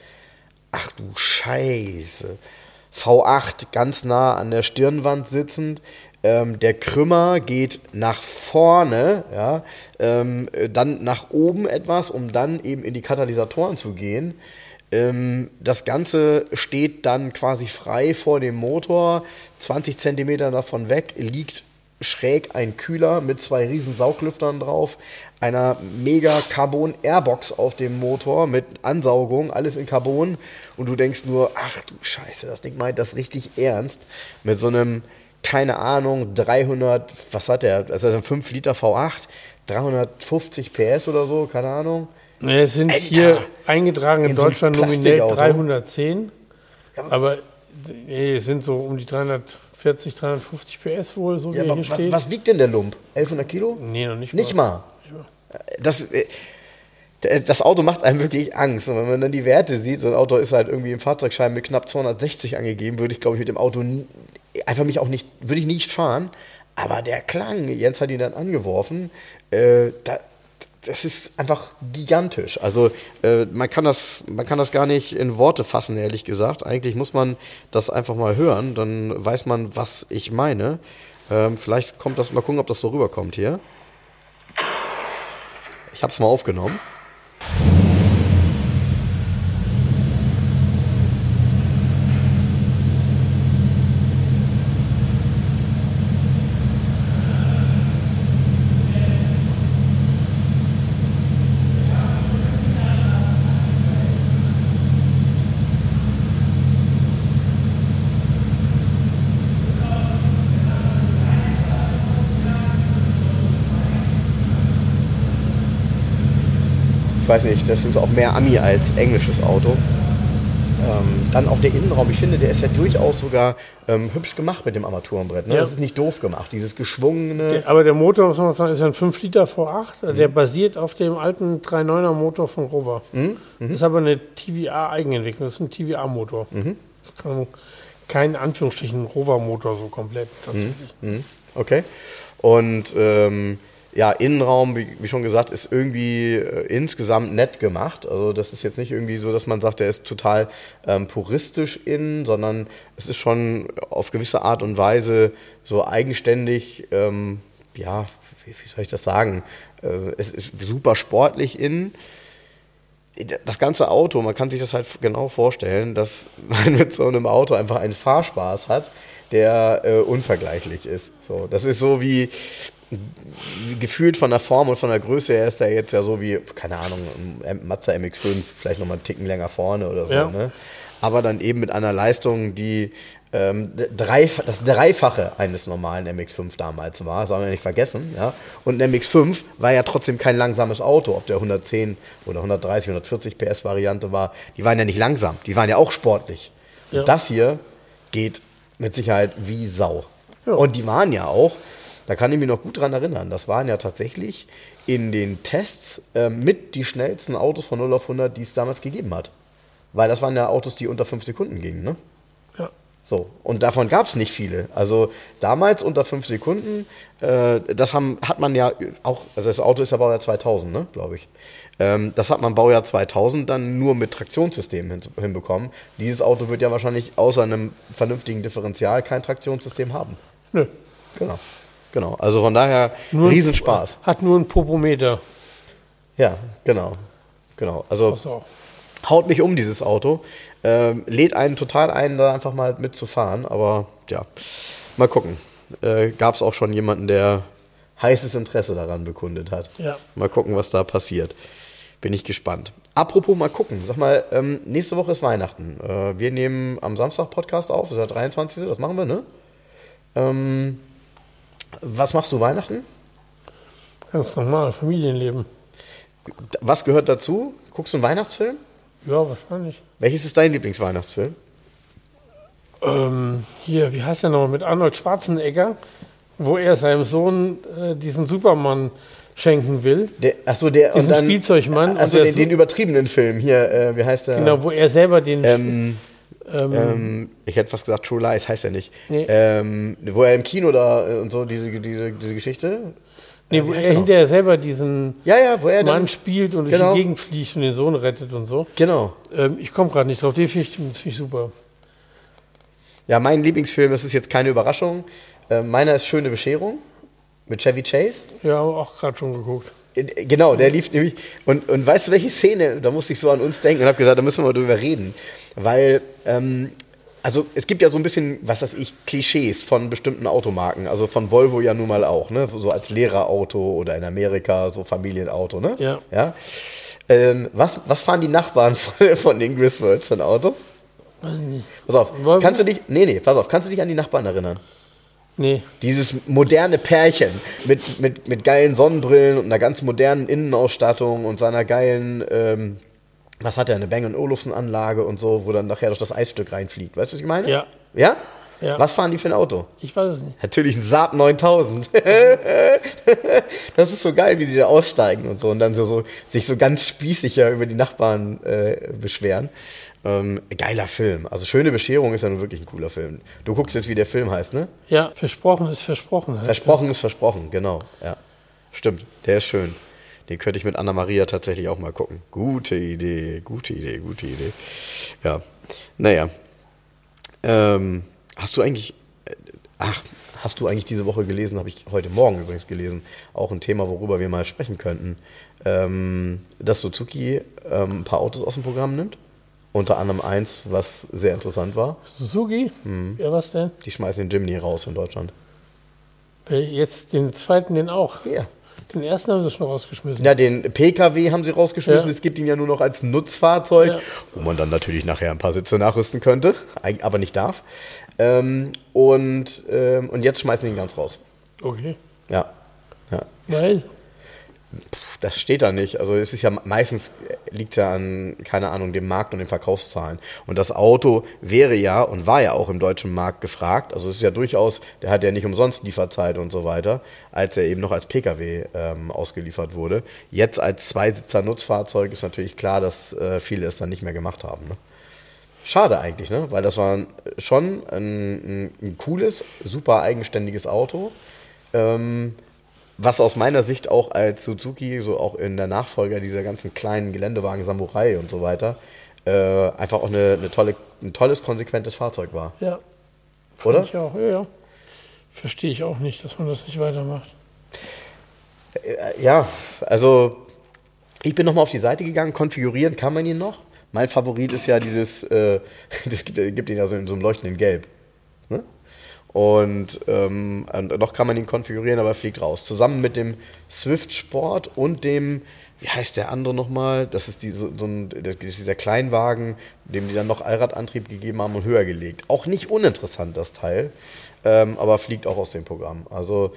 ach du Scheiße. V8 ganz nah an der Stirnwand sitzend. Ähm, der Krümmer geht nach vorne, ja, ähm, dann nach oben etwas, um dann eben in die Katalysatoren zu gehen. Ähm, das Ganze steht dann quasi frei vor dem Motor. 20 Zentimeter davon weg liegt schräg ein Kühler mit zwei riesen Sauglüftern drauf, einer mega Carbon Airbox auf dem Motor mit Ansaugung, alles in Carbon und du denkst nur, ach du Scheiße, das Ding meint das richtig ernst mit so einem keine Ahnung, 300, was hat der? Also ein 5 Liter V8, 350 PS oder so, keine Ahnung. Es sind Alter, hier eingetragen in, in Deutschland so nominell 310, ja, aber nee, es sind so um die 300 40, 350 PS wohl, so ja, wie hier was, steht. Was wiegt denn der Lump? 1100 Kilo? Nee, noch nicht mal. Nicht mal. Das, äh, das Auto macht einem wirklich Angst. Und wenn man dann die Werte sieht, so ein Auto ist halt irgendwie im Fahrzeugschein mit knapp 260 angegeben, würde ich, glaube ich, mit dem Auto einfach mich auch nicht, würde ich nicht fahren. Aber der Klang, Jens hat ihn dann angeworfen, äh, da, das ist einfach gigantisch. Also äh, man, kann das, man kann das gar nicht in Worte fassen, ehrlich gesagt. Eigentlich muss man das einfach mal hören, dann weiß man, was ich meine. Ähm, vielleicht kommt das, mal gucken, ob das so rüberkommt hier. Ich habe es mal aufgenommen. Weiß nicht, das ist auch mehr Ami als englisches Auto. Ähm, dann auch der Innenraum, ich finde, der ist ja durchaus sogar ähm, hübsch gemacht mit dem Armaturenbrett. Ne? Ja. Das ist nicht doof gemacht, dieses geschwungene. Der, aber der Motor, muss man sagen, ist ja ein 5 Liter V8. Mhm. Der basiert auf dem alten 3.9er Motor von Rover. Mhm. Mhm. Das ist aber eine TVA-Eigenentwicklung, das ist ein TVA-Motor. Mhm. Kein Anführungsstrichen Rover-Motor so komplett tatsächlich. Mhm. Okay. Und ähm, ja, Innenraum, wie, wie, schon gesagt, ist irgendwie äh, insgesamt nett gemacht. Also das ist jetzt nicht irgendwie so, dass man sagt, der ist total ähm, puristisch innen, sondern es ist schon auf gewisse Art und Weise so eigenständig, ähm, ja, wie, wie, soll ich das sagen? Äh, es ist super sportlich innen. Das ganze Auto, man kann sich das halt genau vorstellen, dass man mit so einem Auto einfach einen Fahrspaß hat, der äh, unvergleichlich ist. So, das ist so wie, gefühlt von der Form und von der Größe her ist er jetzt ja so wie, keine Ahnung, Mazda MX5, vielleicht nochmal einen Ticken länger vorne oder so. Ja. Ne? Aber dann eben mit einer Leistung, die ähm, drei, das Dreifache eines normalen MX5 damals war, sollen wir nicht vergessen. Ja? Und ein MX5 war ja trotzdem kein langsames Auto, ob der 110 oder 130, 140 PS Variante war. Die waren ja nicht langsam, die waren ja auch sportlich. Ja. Und das hier geht mit Sicherheit wie Sau. Ja. Und die waren ja auch, da kann ich mich noch gut dran erinnern. Das waren ja tatsächlich in den Tests äh, mit die schnellsten Autos von 0 auf 100, die es damals gegeben hat. Weil das waren ja Autos, die unter 5 Sekunden gingen, ne? Ja. So, und davon gab es nicht viele. Also damals unter 5 Sekunden, äh, das haben, hat man ja auch, also das Auto ist ja Baujahr 2000, ne, glaube ich. Ähm, das hat man Baujahr 2000 dann nur mit Traktionssystem hin, hinbekommen. Dieses Auto wird ja wahrscheinlich außer einem vernünftigen Differential kein Traktionssystem haben. Nö. Genau. Genau, also von daher nur Riesenspaß. Hat nur ein Popometer. Ja, genau. Genau. Also haut mich um, dieses Auto. Ähm, lädt einen total ein, da einfach mal mitzufahren. Aber ja, mal gucken. Äh, Gab es auch schon jemanden, der heißes Interesse daran bekundet hat. Ja. Mal gucken, was da passiert. Bin ich gespannt. Apropos mal gucken. Sag mal, ähm, nächste Woche ist Weihnachten. Äh, wir nehmen am Samstag Podcast auf. Das ist der 23. Das machen wir, ne? Ähm, was machst du Weihnachten? Ganz normal, Familienleben. Was gehört dazu? Guckst du einen Weihnachtsfilm? Ja, wahrscheinlich. Welches ist dein Lieblingsweihnachtsfilm? Ähm, hier, wie heißt der nochmal? Mit Arnold Schwarzenegger, wo er seinem Sohn äh, diesen Superman schenken will. Der, achso, der diesen dann, Spielzeugmann. Also den, den, übertriebenen Film hier, äh, wie heißt der? Genau, wo er selber den. Ähm, ähm, ähm, ich hätte fast gesagt, True Lies heißt er nicht. Nee. Ähm, wo er im Kino da äh, und so, diese, diese, diese Geschichte. Nee, äh, wo er hinterher selber diesen ja, ja, wo er Mann spielt und durch genau. die Gegend fliegt und den Sohn rettet und so. Genau. Ähm, ich komme gerade nicht drauf, den finde ich, find ich, super. Ja, mein Lieblingsfilm, das ist jetzt keine Überraschung. Äh, meiner ist Schöne Bescherung mit Chevy Chase. Ja, auch gerade schon geguckt. Genau, der lief nämlich. Und, und weißt du, welche Szene? Da musste ich so an uns denken und habe gesagt, da müssen wir mal drüber reden. Weil, ähm, also es gibt ja so ein bisschen, was weiß ich, Klischees von bestimmten Automarken. Also von Volvo ja nun mal auch, ne? So als Lehrerauto oder in Amerika so Familienauto, ne? Ja. ja? Ähm, was, was fahren die Nachbarn von, von den Griswolds für ein Auto? Weiß ich nicht. Pass auf, Volvo? kannst du dich, nee, nee, pass auf, kannst du dich an die Nachbarn erinnern? Nee. Dieses moderne Pärchen mit, mit, mit geilen Sonnenbrillen und einer ganz modernen Innenausstattung und seiner geilen, ähm, was hat er, eine Bang Olufsen Anlage und so, wo dann nachher durch das Eisstück reinfliegt. Weißt du, was ich meine? Ja. Ja? Ja. Was fahren die für ein Auto? Ich weiß es nicht. Natürlich ein Saab 9000. das ist so geil, wie die da aussteigen und so und dann so, so sich so ganz spießig ja über die Nachbarn äh, beschweren. Ähm, geiler Film. Also Schöne Bescherung ist ja nun wirklich ein cooler Film. Du guckst jetzt, wie der Film heißt, ne? Ja, Versprochen ist Versprochen. Versprochen ist Versprochen, genau. Ja, stimmt. Der ist schön. Den könnte ich mit Anna-Maria tatsächlich auch mal gucken. Gute Idee, gute Idee, gute Idee. Ja, naja. Ähm, hast du eigentlich, äh, ach, hast du eigentlich diese Woche gelesen, habe ich heute Morgen übrigens gelesen, auch ein Thema, worüber wir mal sprechen könnten, ähm, dass Suzuki ähm, ein paar Autos aus dem Programm nimmt? Unter anderem eins, was sehr interessant war. Suzuki? Mhm. Ja, was denn? Die schmeißen den Jimny raus in Deutschland. Jetzt den zweiten, den auch? Ja. Den ersten haben sie schon rausgeschmissen. Ja, den PKW haben sie rausgeschmissen. Ja. Es gibt ihn ja nur noch als Nutzfahrzeug, ja. wo man dann natürlich nachher ein paar Sitze nachrüsten könnte, aber nicht darf. Ähm, und, ähm, und jetzt schmeißen sie ihn ganz raus. Okay. Ja. ja. Weil? Das steht da nicht. Also es ist ja meistens liegt ja an, keine Ahnung, dem Markt und den Verkaufszahlen. Und das Auto wäre ja und war ja auch im deutschen Markt gefragt. Also es ist ja durchaus, der hat ja nicht umsonst Lieferzeit und so weiter, als er eben noch als Pkw ähm, ausgeliefert wurde. Jetzt als Zweisitzer Nutzfahrzeug ist natürlich klar, dass äh, viele es dann nicht mehr gemacht haben. Ne? Schade eigentlich, ne? Weil das war schon ein, ein, ein cooles, super eigenständiges Auto. Ähm, was aus meiner Sicht auch als Suzuki, so auch in der Nachfolger dieser ganzen kleinen Geländewagen Samurai und so weiter, äh, einfach auch eine, eine, tolle, ein tolles, konsequentes Fahrzeug war. Ja. Oder? Ich auch, ja, ja. Verstehe ich auch nicht, dass man das nicht weitermacht. Äh, ja, also ich bin nochmal auf die Seite gegangen, konfigurieren kann man ihn noch. Mein Favorit ist ja dieses, äh, das gibt, gibt ihn ja so in so einem leuchtenden Gelb. Und ähm, noch kann man ihn konfigurieren, aber er fliegt raus. Zusammen mit dem Swift Sport und dem, wie heißt der andere nochmal? Das ist, die, so, so ein, das ist dieser Kleinwagen, dem die dann noch Allradantrieb gegeben haben und höher gelegt. Auch nicht uninteressant, das Teil, ähm, aber fliegt auch aus dem Programm. Also,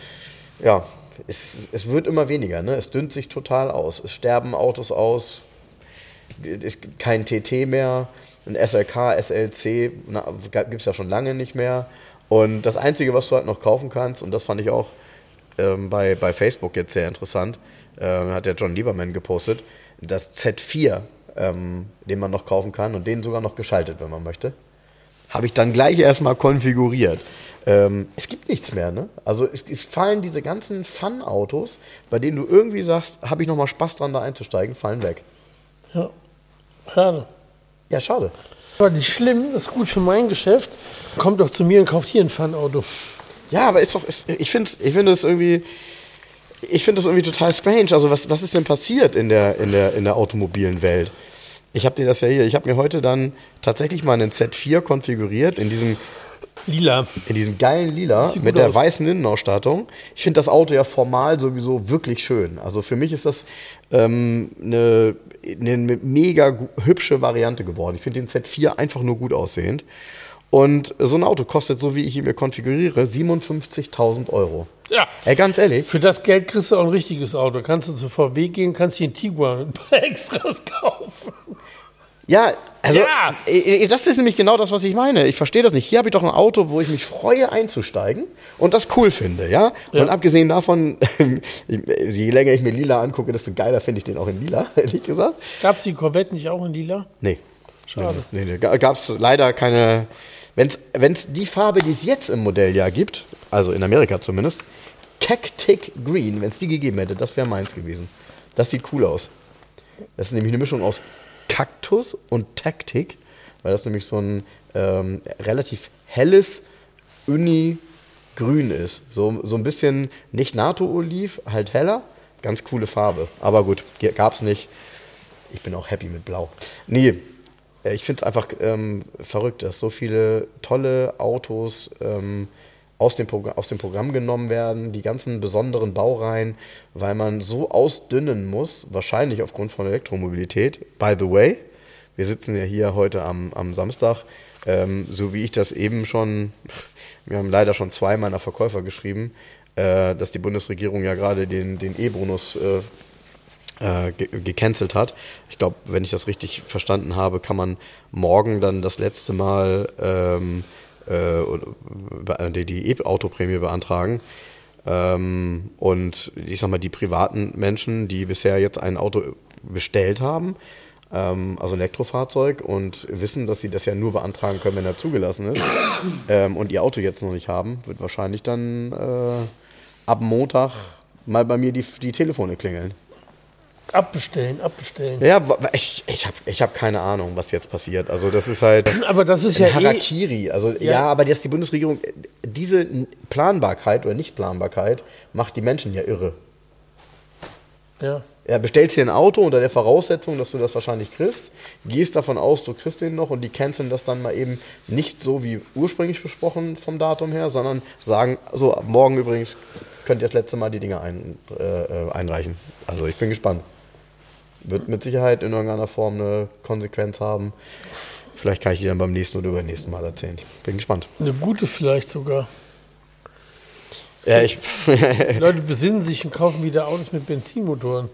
ja, es, es wird immer weniger. Ne? Es dünnt sich total aus. Es sterben Autos aus, es gibt kein TT mehr, ein SLK, SLC gibt es ja schon lange nicht mehr. Und das Einzige, was du halt noch kaufen kannst, und das fand ich auch ähm, bei, bei Facebook jetzt sehr interessant, äh, hat der John Lieberman gepostet, das Z4, ähm, den man noch kaufen kann und den sogar noch geschaltet, wenn man möchte. Habe ich dann gleich erstmal konfiguriert. Ähm, es gibt nichts mehr, ne? Also es, es fallen diese ganzen Fun-Autos, bei denen du irgendwie sagst, habe ich nochmal Spaß dran, da einzusteigen, fallen weg. Ja, schade. Ja, schade. Aber nicht schlimm, das ist gut für mein Geschäft. Kommt doch zu mir und kauft hier ein Fun-Auto. Ja, aber ist doch, ist, ich finde ich find das irgendwie, ich finde das irgendwie total strange. Also was, was ist denn passiert in der, in der, in der automobilen Welt? Ich habe dir das ja hier, ich habe mir heute dann tatsächlich mal einen Z4 konfiguriert in diesem Lila. In diesem geilen Lila mit der aus. weißen Innenausstattung. Ich finde das Auto ja formal sowieso wirklich schön. Also für mich ist das ähm, eine, eine mega hübsche Variante geworden. Ich finde den Z4 einfach nur gut aussehend. Und so ein Auto kostet, so wie ich ihn mir konfiguriere, 57.000 Euro. Ja. Ey, ganz ehrlich. Für das Geld kriegst du auch ein richtiges Auto. Kannst du zu VW gehen, kannst dir einen Tiguan mit ein paar Extras kaufen. Ja, also ja. Äh, äh, das ist nämlich genau das, was ich meine. Ich verstehe das nicht. Hier habe ich doch ein Auto, wo ich mich freue einzusteigen und das cool finde, ja. ja. Und abgesehen davon, je länger ich mir Lila angucke, desto geiler finde ich den auch in Lila, ehrlich gesagt. Gab es die Corvette nicht auch in Lila? Nee. Schade. Nee, nee, nee. Gab es leider keine. Wenn es die Farbe, die es jetzt im Modelljahr gibt, also in Amerika zumindest, Cactic Green, wenn es die gegeben hätte, das wäre meins gewesen. Das sieht cool aus. Das ist nämlich eine Mischung aus Kaktus und Taktik, weil das nämlich so ein ähm, relativ helles Uni-Grün ist. So, so ein bisschen nicht NATO-Oliv, halt heller. Ganz coole Farbe. Aber gut, gab's nicht. Ich bin auch happy mit Blau. Nee, äh, ich finde es einfach ähm, verrückt, dass so viele tolle Autos ähm, aus dem, aus dem Programm genommen werden, die ganzen besonderen Baureihen, weil man so ausdünnen muss, wahrscheinlich aufgrund von Elektromobilität. By the way, wir sitzen ja hier heute am, am Samstag, ähm, so wie ich das eben schon, wir haben leider schon zwei meiner Verkäufer geschrieben, äh, dass die Bundesregierung ja gerade den, den E-Bonus äh, äh, gecancelt hat. Ich glaube, wenn ich das richtig verstanden habe, kann man morgen dann das letzte Mal ähm, äh, die E-Auto-Prämie beantragen. Ähm, und ich sag mal, die privaten Menschen, die bisher jetzt ein Auto bestellt haben, ähm, also ein Elektrofahrzeug, und wissen, dass sie das ja nur beantragen können, wenn er zugelassen ist, ähm, und ihr Auto jetzt noch nicht haben, wird wahrscheinlich dann äh, ab Montag mal bei mir die, die Telefone klingeln. Abbestellen, abbestellen. Ja, ich, ich habe ich hab keine Ahnung, was jetzt passiert. Also das ist halt aber das ist ja eh Harakiri. Also ja. ja, aber dass die Bundesregierung diese Planbarkeit oder Nichtplanbarkeit macht die Menschen ja irre. Ja. Ja, bestellst dir ein Auto unter der Voraussetzung, dass du das wahrscheinlich kriegst, gehst davon aus, du kriegst den noch und die canceln das dann mal eben nicht so wie ursprünglich besprochen vom Datum her, sondern sagen, so, morgen übrigens könnt ihr das letzte Mal die Dinge ein, äh, einreichen. Also ich bin gespannt wird mit Sicherheit in irgendeiner Form eine Konsequenz haben. Vielleicht kann ich die dann beim nächsten oder übernächsten Mal erzählen. Bin gespannt. Eine gute vielleicht sogar. Ja, ich Leute besinnen sich und kaufen wieder Autos mit Benzinmotoren.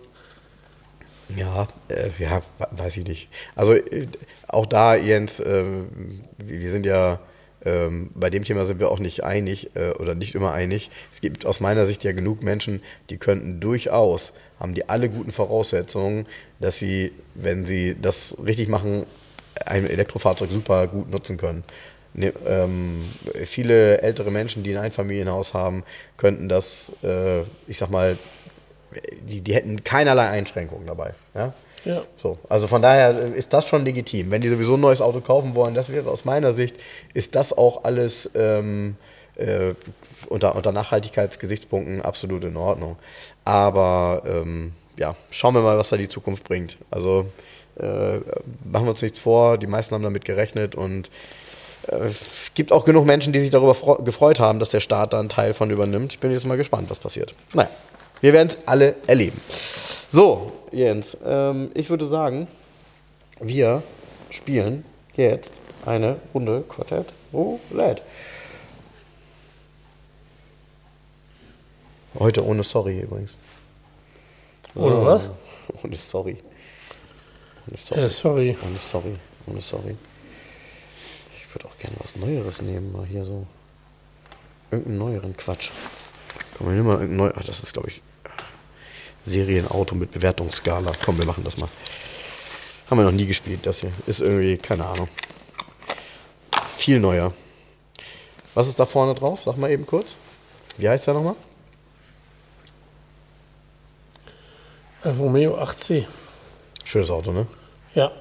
Ja, äh, ja, weiß ich nicht. Also äh, auch da, Jens, äh, wir sind ja ähm, bei dem Thema sind wir auch nicht einig äh, oder nicht immer einig. Es gibt aus meiner Sicht ja genug Menschen, die könnten durchaus, haben die alle guten Voraussetzungen, dass sie, wenn sie das richtig machen, ein Elektrofahrzeug super gut nutzen können. Ne, ähm, viele ältere Menschen, die ein Einfamilienhaus haben, könnten das, äh, ich sag mal, die, die hätten keinerlei Einschränkungen dabei. Ja? Ja. So, also von daher ist das schon legitim. Wenn die sowieso ein neues Auto kaufen wollen, das wäre aus meiner Sicht, ist das auch alles ähm, äh, unter, unter Nachhaltigkeitsgesichtspunkten absolut in Ordnung. Aber ähm, ja, schauen wir mal, was da die Zukunft bringt. Also äh, machen wir uns nichts vor, die meisten haben damit gerechnet und es äh, gibt auch genug Menschen, die sich darüber gefreut haben, dass der Staat da einen Teil von übernimmt. Ich bin jetzt mal gespannt, was passiert. Naja, wir werden es alle erleben. So, Jens, ähm, ich würde sagen, wir spielen jetzt eine Runde Quartett Roulette. Heute ohne Sorry übrigens. Ohne oh, was? Ohne Sorry. Ohne Sorry. Äh, sorry. Ohne Sorry. Ohne Sorry. Ich würde auch gerne was Neueres nehmen, mal hier so. Irgendeinen neueren Quatsch. Komm, wir nehmen mal irgendein neu. Ach, das ist, glaube ich, Serienauto mit Bewertungsskala. Komm, wir machen das mal. Haben wir noch nie gespielt, das hier. Ist irgendwie, keine Ahnung. Viel neuer. Was ist da vorne drauf? Sag mal eben kurz. Wie heißt der nochmal? Romeo 8C. Schönes Auto, ne? Ja,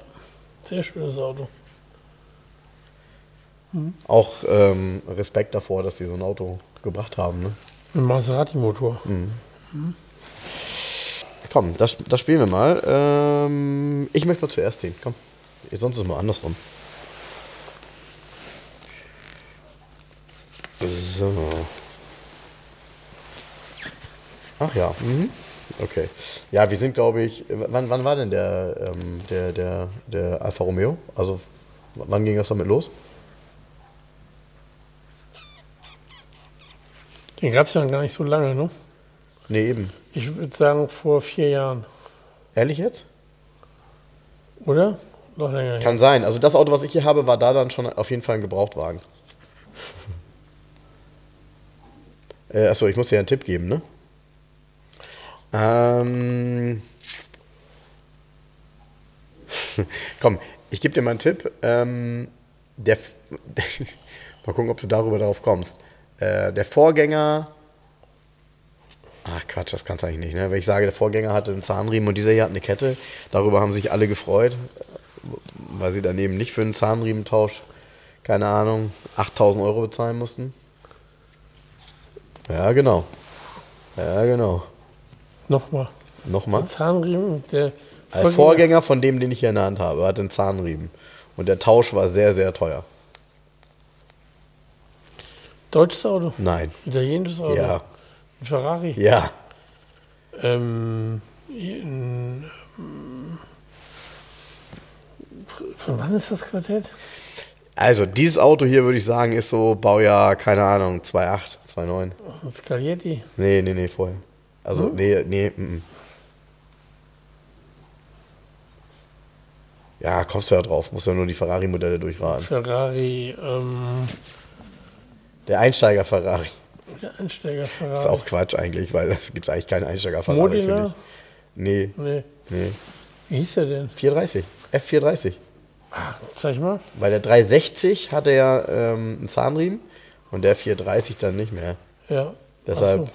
sehr schönes Auto. Mhm. Auch ähm, Respekt davor, dass sie so ein Auto gebracht haben. Ne? Ein Maserati-Motor. Mhm. Mhm. Komm, das, das spielen wir mal. Ähm, ich möchte mal zuerst ziehen. Komm. Sonst ist es mal andersrum. So. Ach ja. Mhm. Okay. Ja, wir sind, glaube ich. Wann, wann war denn der, ähm, der, der, der Alfa Romeo? Also, wann ging das damit los? Den gab es ja gar nicht so lange, ne? Nee, eben. Ich würde sagen vor vier Jahren. Ehrlich jetzt? Oder? Noch länger. Kann her. sein. Also das Auto, was ich hier habe, war da dann schon auf jeden Fall ein Gebrauchtwagen. äh, achso, ich muss dir einen Tipp geben, ne? Ähm. Komm, ich gebe dir mal einen Tipp. Ähm, der mal gucken, ob du darüber darauf kommst. Äh, der Vorgänger. Ach Quatsch, das kannst du eigentlich nicht. Ne? Wenn ich sage, der Vorgänger hatte einen Zahnriemen und dieser hier hat eine Kette, darüber haben sich alle gefreut, weil sie daneben nicht für einen Zahnriementausch, keine Ahnung, 8000 Euro bezahlen mussten. Ja, genau. Ja, genau. Nochmal. Nochmal? Der Zahnriemen, der Vorgänger. Vorgänger von dem, den ich hier in der Hand habe, hat einen Zahnriemen. Und der Tausch war sehr, sehr teuer. Deutsches Auto? Nein. Italienisches Auto? Ja. Ein Ferrari? Ja. Ähm, in, von wann ist das Quartett? Also, dieses Auto hier würde ich sagen, ist so Baujahr, keine Ahnung, 2,8, 2,9. Scaglietti? Nee, nee, nee, vorher. Also, hm? nee, nee, m -m. Ja, kommst du ja drauf. Musst ja nur die Ferrari-Modelle durchraten. Ferrari, ähm, der Einsteiger-Ferrari. Der Einsteiger-Ferrari. Ist auch Quatsch eigentlich, weil es gibt eigentlich keinen Einsteiger-Ferrari, Modena? Nee. Nee. Nee. Wie hieß der denn? 430. F430. Ah, zeig mal. Weil der 360 hatte ja ähm, einen Zahnriemen und der 430 dann nicht mehr. Ja. Deshalb, so.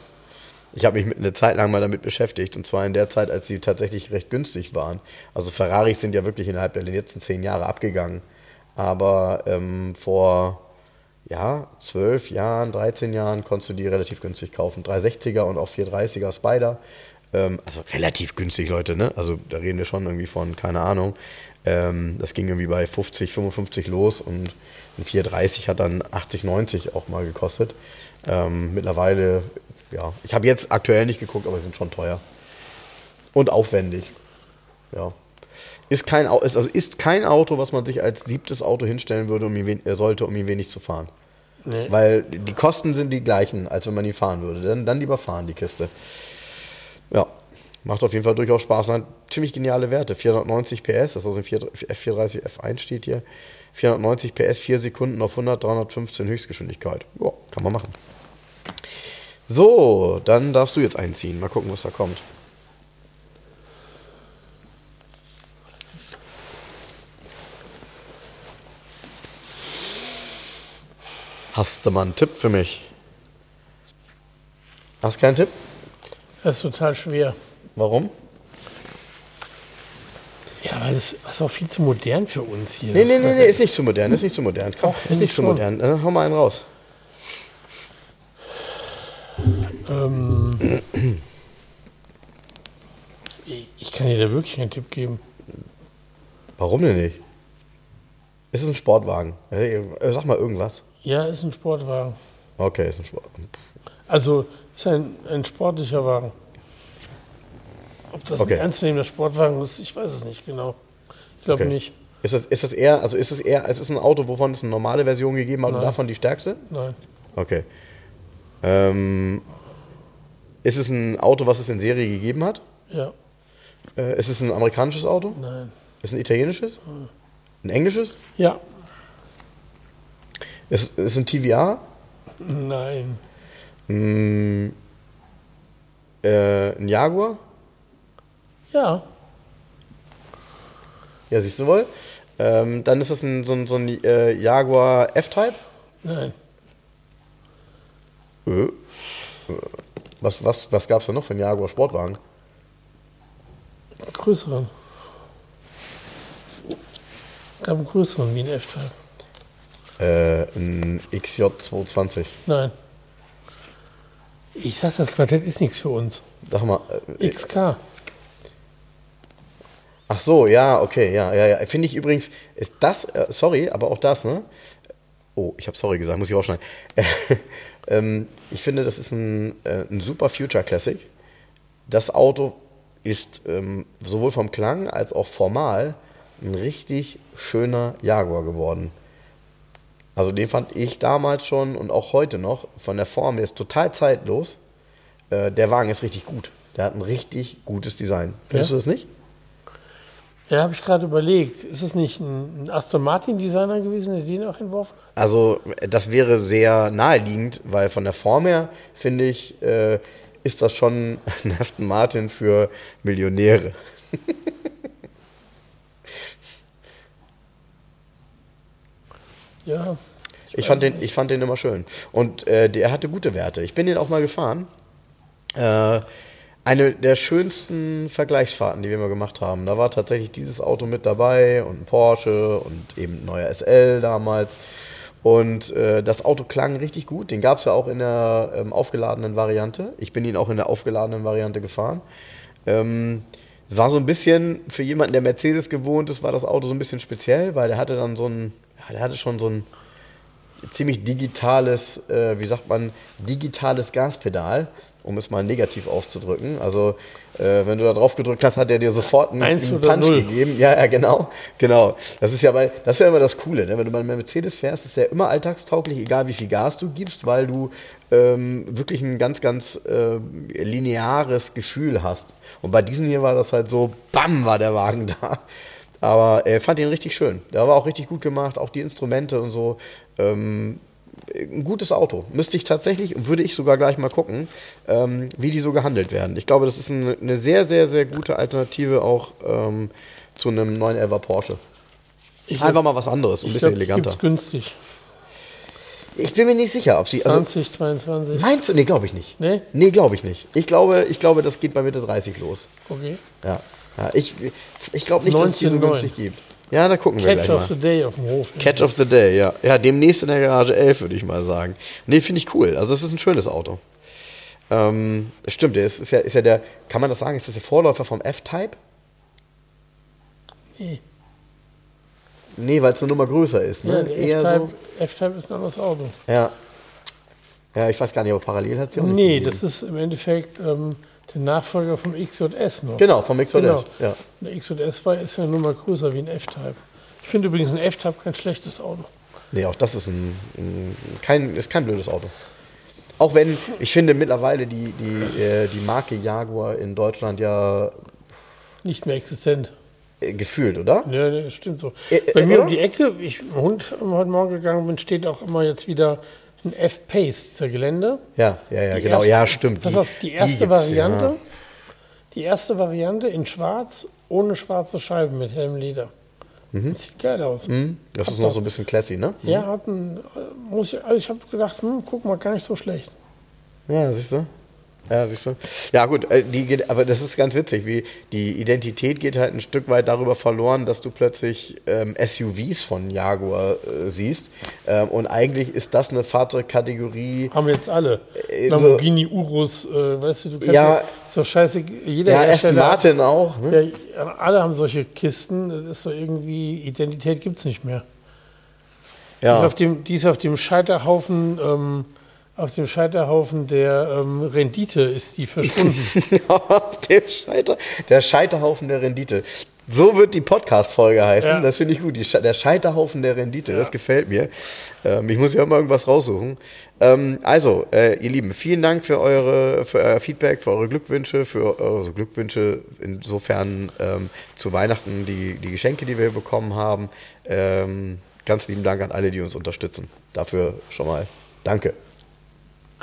Ich habe mich eine Zeit lang mal damit beschäftigt und zwar in der Zeit, als sie tatsächlich recht günstig waren. Also Ferraris sind ja wirklich innerhalb der letzten zehn Jahre abgegangen. Aber ähm, vor ja, 12 Jahren, 13 Jahren konntest du die relativ günstig kaufen. 360er und auch 430er Spider. Ähm, also relativ günstig, Leute, ne? Also da reden wir schon irgendwie von, keine Ahnung. Ähm, das ging irgendwie bei 50, 55 los und ein 430 hat dann 80, 90 auch mal gekostet. Ähm, mittlerweile, ja, ich habe jetzt aktuell nicht geguckt, aber sie sind schon teuer. Und aufwendig. Ja. Ist kein, ist, also ist kein Auto, was man sich als siebtes Auto hinstellen würde, um ihn, äh, sollte, um ihn wenig zu fahren. Nee. Weil die Kosten sind die gleichen, als wenn man ihn fahren würde. Dann, dann lieber fahren, die Kiste. Ja, macht auf jeden Fall durchaus Spaß. Und ziemlich geniale Werte. 490 PS, das ist also ein F430 F1 steht hier. 490 PS, 4 Sekunden auf 100, 315 Höchstgeschwindigkeit. Ja, kann man machen. So, dann darfst du jetzt einziehen. Mal gucken, was da kommt. Hast du mal einen Tipp für mich? Hast keinen Tipp? Das ist total schwer. Warum? Ja, weil das ist auch viel zu modern für uns hier. Nee, nee, nee, nee, ist nicht zu modern, ist nicht zu modern. Komm, ist nicht zu modern. Dann hau mal einen raus. Dir da wirklich keinen Tipp geben. Warum denn nicht? Ist es ein Sportwagen? Äh, Sag mal irgendwas. Ja, ist ein Sportwagen. Okay, ist ein Sport. Also ist ein, ein sportlicher Wagen. Ob das Okay. ein ernstzunehmender Sportwagen ist, ich weiß es nicht genau. Ich glaube Okay. nicht. Ist das, ist das eher, also ist es eher, es ist ein Auto, wovon es eine normale Version gegeben hat und Nein. davon die stärkste? Nein. Okay. Ähm, ist es ein Auto, was es in Serie gegeben hat? Ja. Äh, ist es ein amerikanisches Auto? Nein. Ist es ein italienisches? Ein englisches? Ja. Ist, ist es ein TVA? Nein. Mm, äh, ein Jaguar? Ja. Ja, siehst du wohl. Ähm, dann ist das ein, so ein, so ein äh, Jaguar F-Type. Nein. Äh. Äh. Was, was, was gab es da noch für einen Jaguar Sportwagen? Größeren. Gab einen größeren wie ein F-Type. Äh, ein XJ220. Nein. Ich sag, das Quartett ist nichts für uns. Sag mal. Äh, XK. ach so, ja, okay, ja, ja, ja. Finde ich übrigens, ist das, äh, sorry, aber auch das, ne? Oh, ich habe sorry gesagt, muss ich aufschneiden. ähm, ich finde, das ist ein, äh, ein super Future Classic. Das Auto ist ähm, sowohl vom Klang als auch formal ein richtig schöner Jaguar geworden. Also den fand ich damals schon und auch heute noch von der Form, der ist total zeitlos. Äh, der Wagen ist richtig gut. Der hat ein richtig gutes Design. Findest Ja? du das nicht? Ja, habe ich gerade überlegt. Ist es nicht ein, Aston Martin Designer gewesen, der den auch entworfen hat? Also äh, das wäre sehr naheliegend, weil von der Form her, finde ich, äh, ist das schon ein Aston Martin für Millionäre. Ja. Ich fand, weiß den, ich fand den immer schön. Und äh, der hatte gute Werte. Ich bin den auch mal gefahren. Äh, eine der schönsten Vergleichsfahrten, die wir mal gemacht haben. Da war tatsächlich dieses Auto mit dabei und ein Porsche und eben ein neuer SL damals. Und äh, das Auto klang richtig gut. Den gab es ja auch in der ähm, aufgeladenen Variante. Ich bin ihn auch in der aufgeladenen Variante gefahren. Ähm, war so ein bisschen, für jemanden, der Mercedes gewohnt ist, war das Auto so ein bisschen speziell, weil der hatte dann so ein, ja, der hatte schon so ein ziemlich digitales, äh, wie sagt man, digitales Gaspedal, um es mal negativ auszudrücken. Also äh, wenn du da drauf gedrückt hast, hat er dir sofort einen, einen Punch null. gegeben. Ja, ja, genau, genau. Das ist ja, weil, das ist ja immer das Coole, ne? wenn du bei einem Mercedes fährst, ist ja immer alltagstauglich, egal wie viel Gas du gibst, weil du ähm, wirklich ein ganz, ganz äh, lineares Gefühl hast. Und bei diesem hier war das halt so, bam, war der Wagen da. Aber äh, fand ihn richtig schön. Der war auch richtig gut gemacht, auch die Instrumente und so. Ähm, ein gutes Auto. Müsste ich tatsächlich, würde ich sogar gleich mal gucken, ähm, wie die so gehandelt werden. Ich glaube, das ist eine, eine sehr, sehr, sehr gute Alternative auch ähm, zu einem 911 Porsche. Ich Einfach mal was anderes, ein bisschen glaub, eleganter. Gibt's günstig. Ich bin mir nicht sicher, ob sie. Also, 20, 22. meinst du? Nee, glaube ich nicht. Nee? Nee, glaube ich nicht. Ich glaube, ich glaube, das geht bei Mitte 30 los. Okay. Ja. ja ich ich glaube nicht, dass es die so 19,9. günstig gibt. Ja, da gucken wir Catch gleich of mal. the Day auf dem Hof. Catch of the Day, ja. Ja, demnächst in der Garage 11, würde ich mal sagen. Nee, finde ich cool. Also, es ist ein schönes Auto. Ähm, stimmt, der ist, ist, ja, ist ja der, kann man das sagen, ist das der Vorläufer vom F-Type? Nee. Nee, weil es eine Nummer größer ist, Ja, ne? Eher F-Type so. F-Type ist ein anderes Auto. Ja. Ja, ich weiß gar nicht, aber parallel hat sie auch nicht Nee, gegeben. das ist im Endeffekt ähm, der Nachfolger vom XJS noch. Genau, vom XJS. Genau. Ja. Der XJS war, ist ja nur mal größer wie ein F-Type. Ich finde übrigens ein F-Type kein schlechtes Auto. Nee, auch das ist ein, ein kein, ist kein blödes Auto. Auch wenn, ich finde mittlerweile die, die, äh, die Marke Jaguar in Deutschland ja Nicht mehr existent. äh, gefühlt, oder? Ja, das stimmt so. Äh, Bei äh, mir um die Ecke, ich Hund heute Morgen gegangen bin, steht auch immer jetzt wieder ein F-Pace, dieser Gelände. Ja, ja, ja, Die genau. erste- ja, stimmt. Pass auf, die erste gibt's, Variante, Ja. die erste Variante in schwarz, ohne schwarze Scheiben mit hellem Leder. Mhm. Sieht geil aus. Mhm. Das ist noch so ein bisschen classy, ne? Mhm. Ja, hat ein, muss ich, also ich habe gedacht, hm, guck mal, gar nicht so schlecht. Ja, siehst du? Ja, siehst du. Ja, gut, äh, die geht, aber das ist ganz witzig, wie die Identität geht halt ein Stück weit darüber verloren, dass du plötzlich ähm, SUVs von Jaguar äh, siehst. Ähm, und eigentlich ist das eine Fahrzeugkategorie. Haben jetzt alle. Äh, Lamborghini, so, Urus, äh, weißt du, du kannst ja, ja, ist doch scheiße. Jeder ja, Aston Martin auch. Ne? Ja, alle haben solche Kisten. Das ist doch irgendwie, Identität gibt es nicht mehr. Ja. Die ist auf dem, die ist auf dem Scheiterhaufen. Ähm, auf dem Scheiterhaufen der ähm, Rendite ist die verschwunden. Auf dem Scheiter, der Scheiterhaufen der Rendite. So wird die Podcast-Folge heißen. Ja. Das finde ich gut. Die, der Scheiterhaufen der Rendite. Ja. Das gefällt mir. Ähm, ich muss ja mal irgendwas raussuchen. Ähm, also, äh, ihr Lieben, vielen Dank für, eure, für euer Feedback, für eure Glückwünsche, für eure Glückwünsche insofern ähm, zu Weihnachten, die, die Geschenke, die wir bekommen haben. Ähm, ganz lieben Dank an alle, die uns unterstützen. Dafür schon mal danke.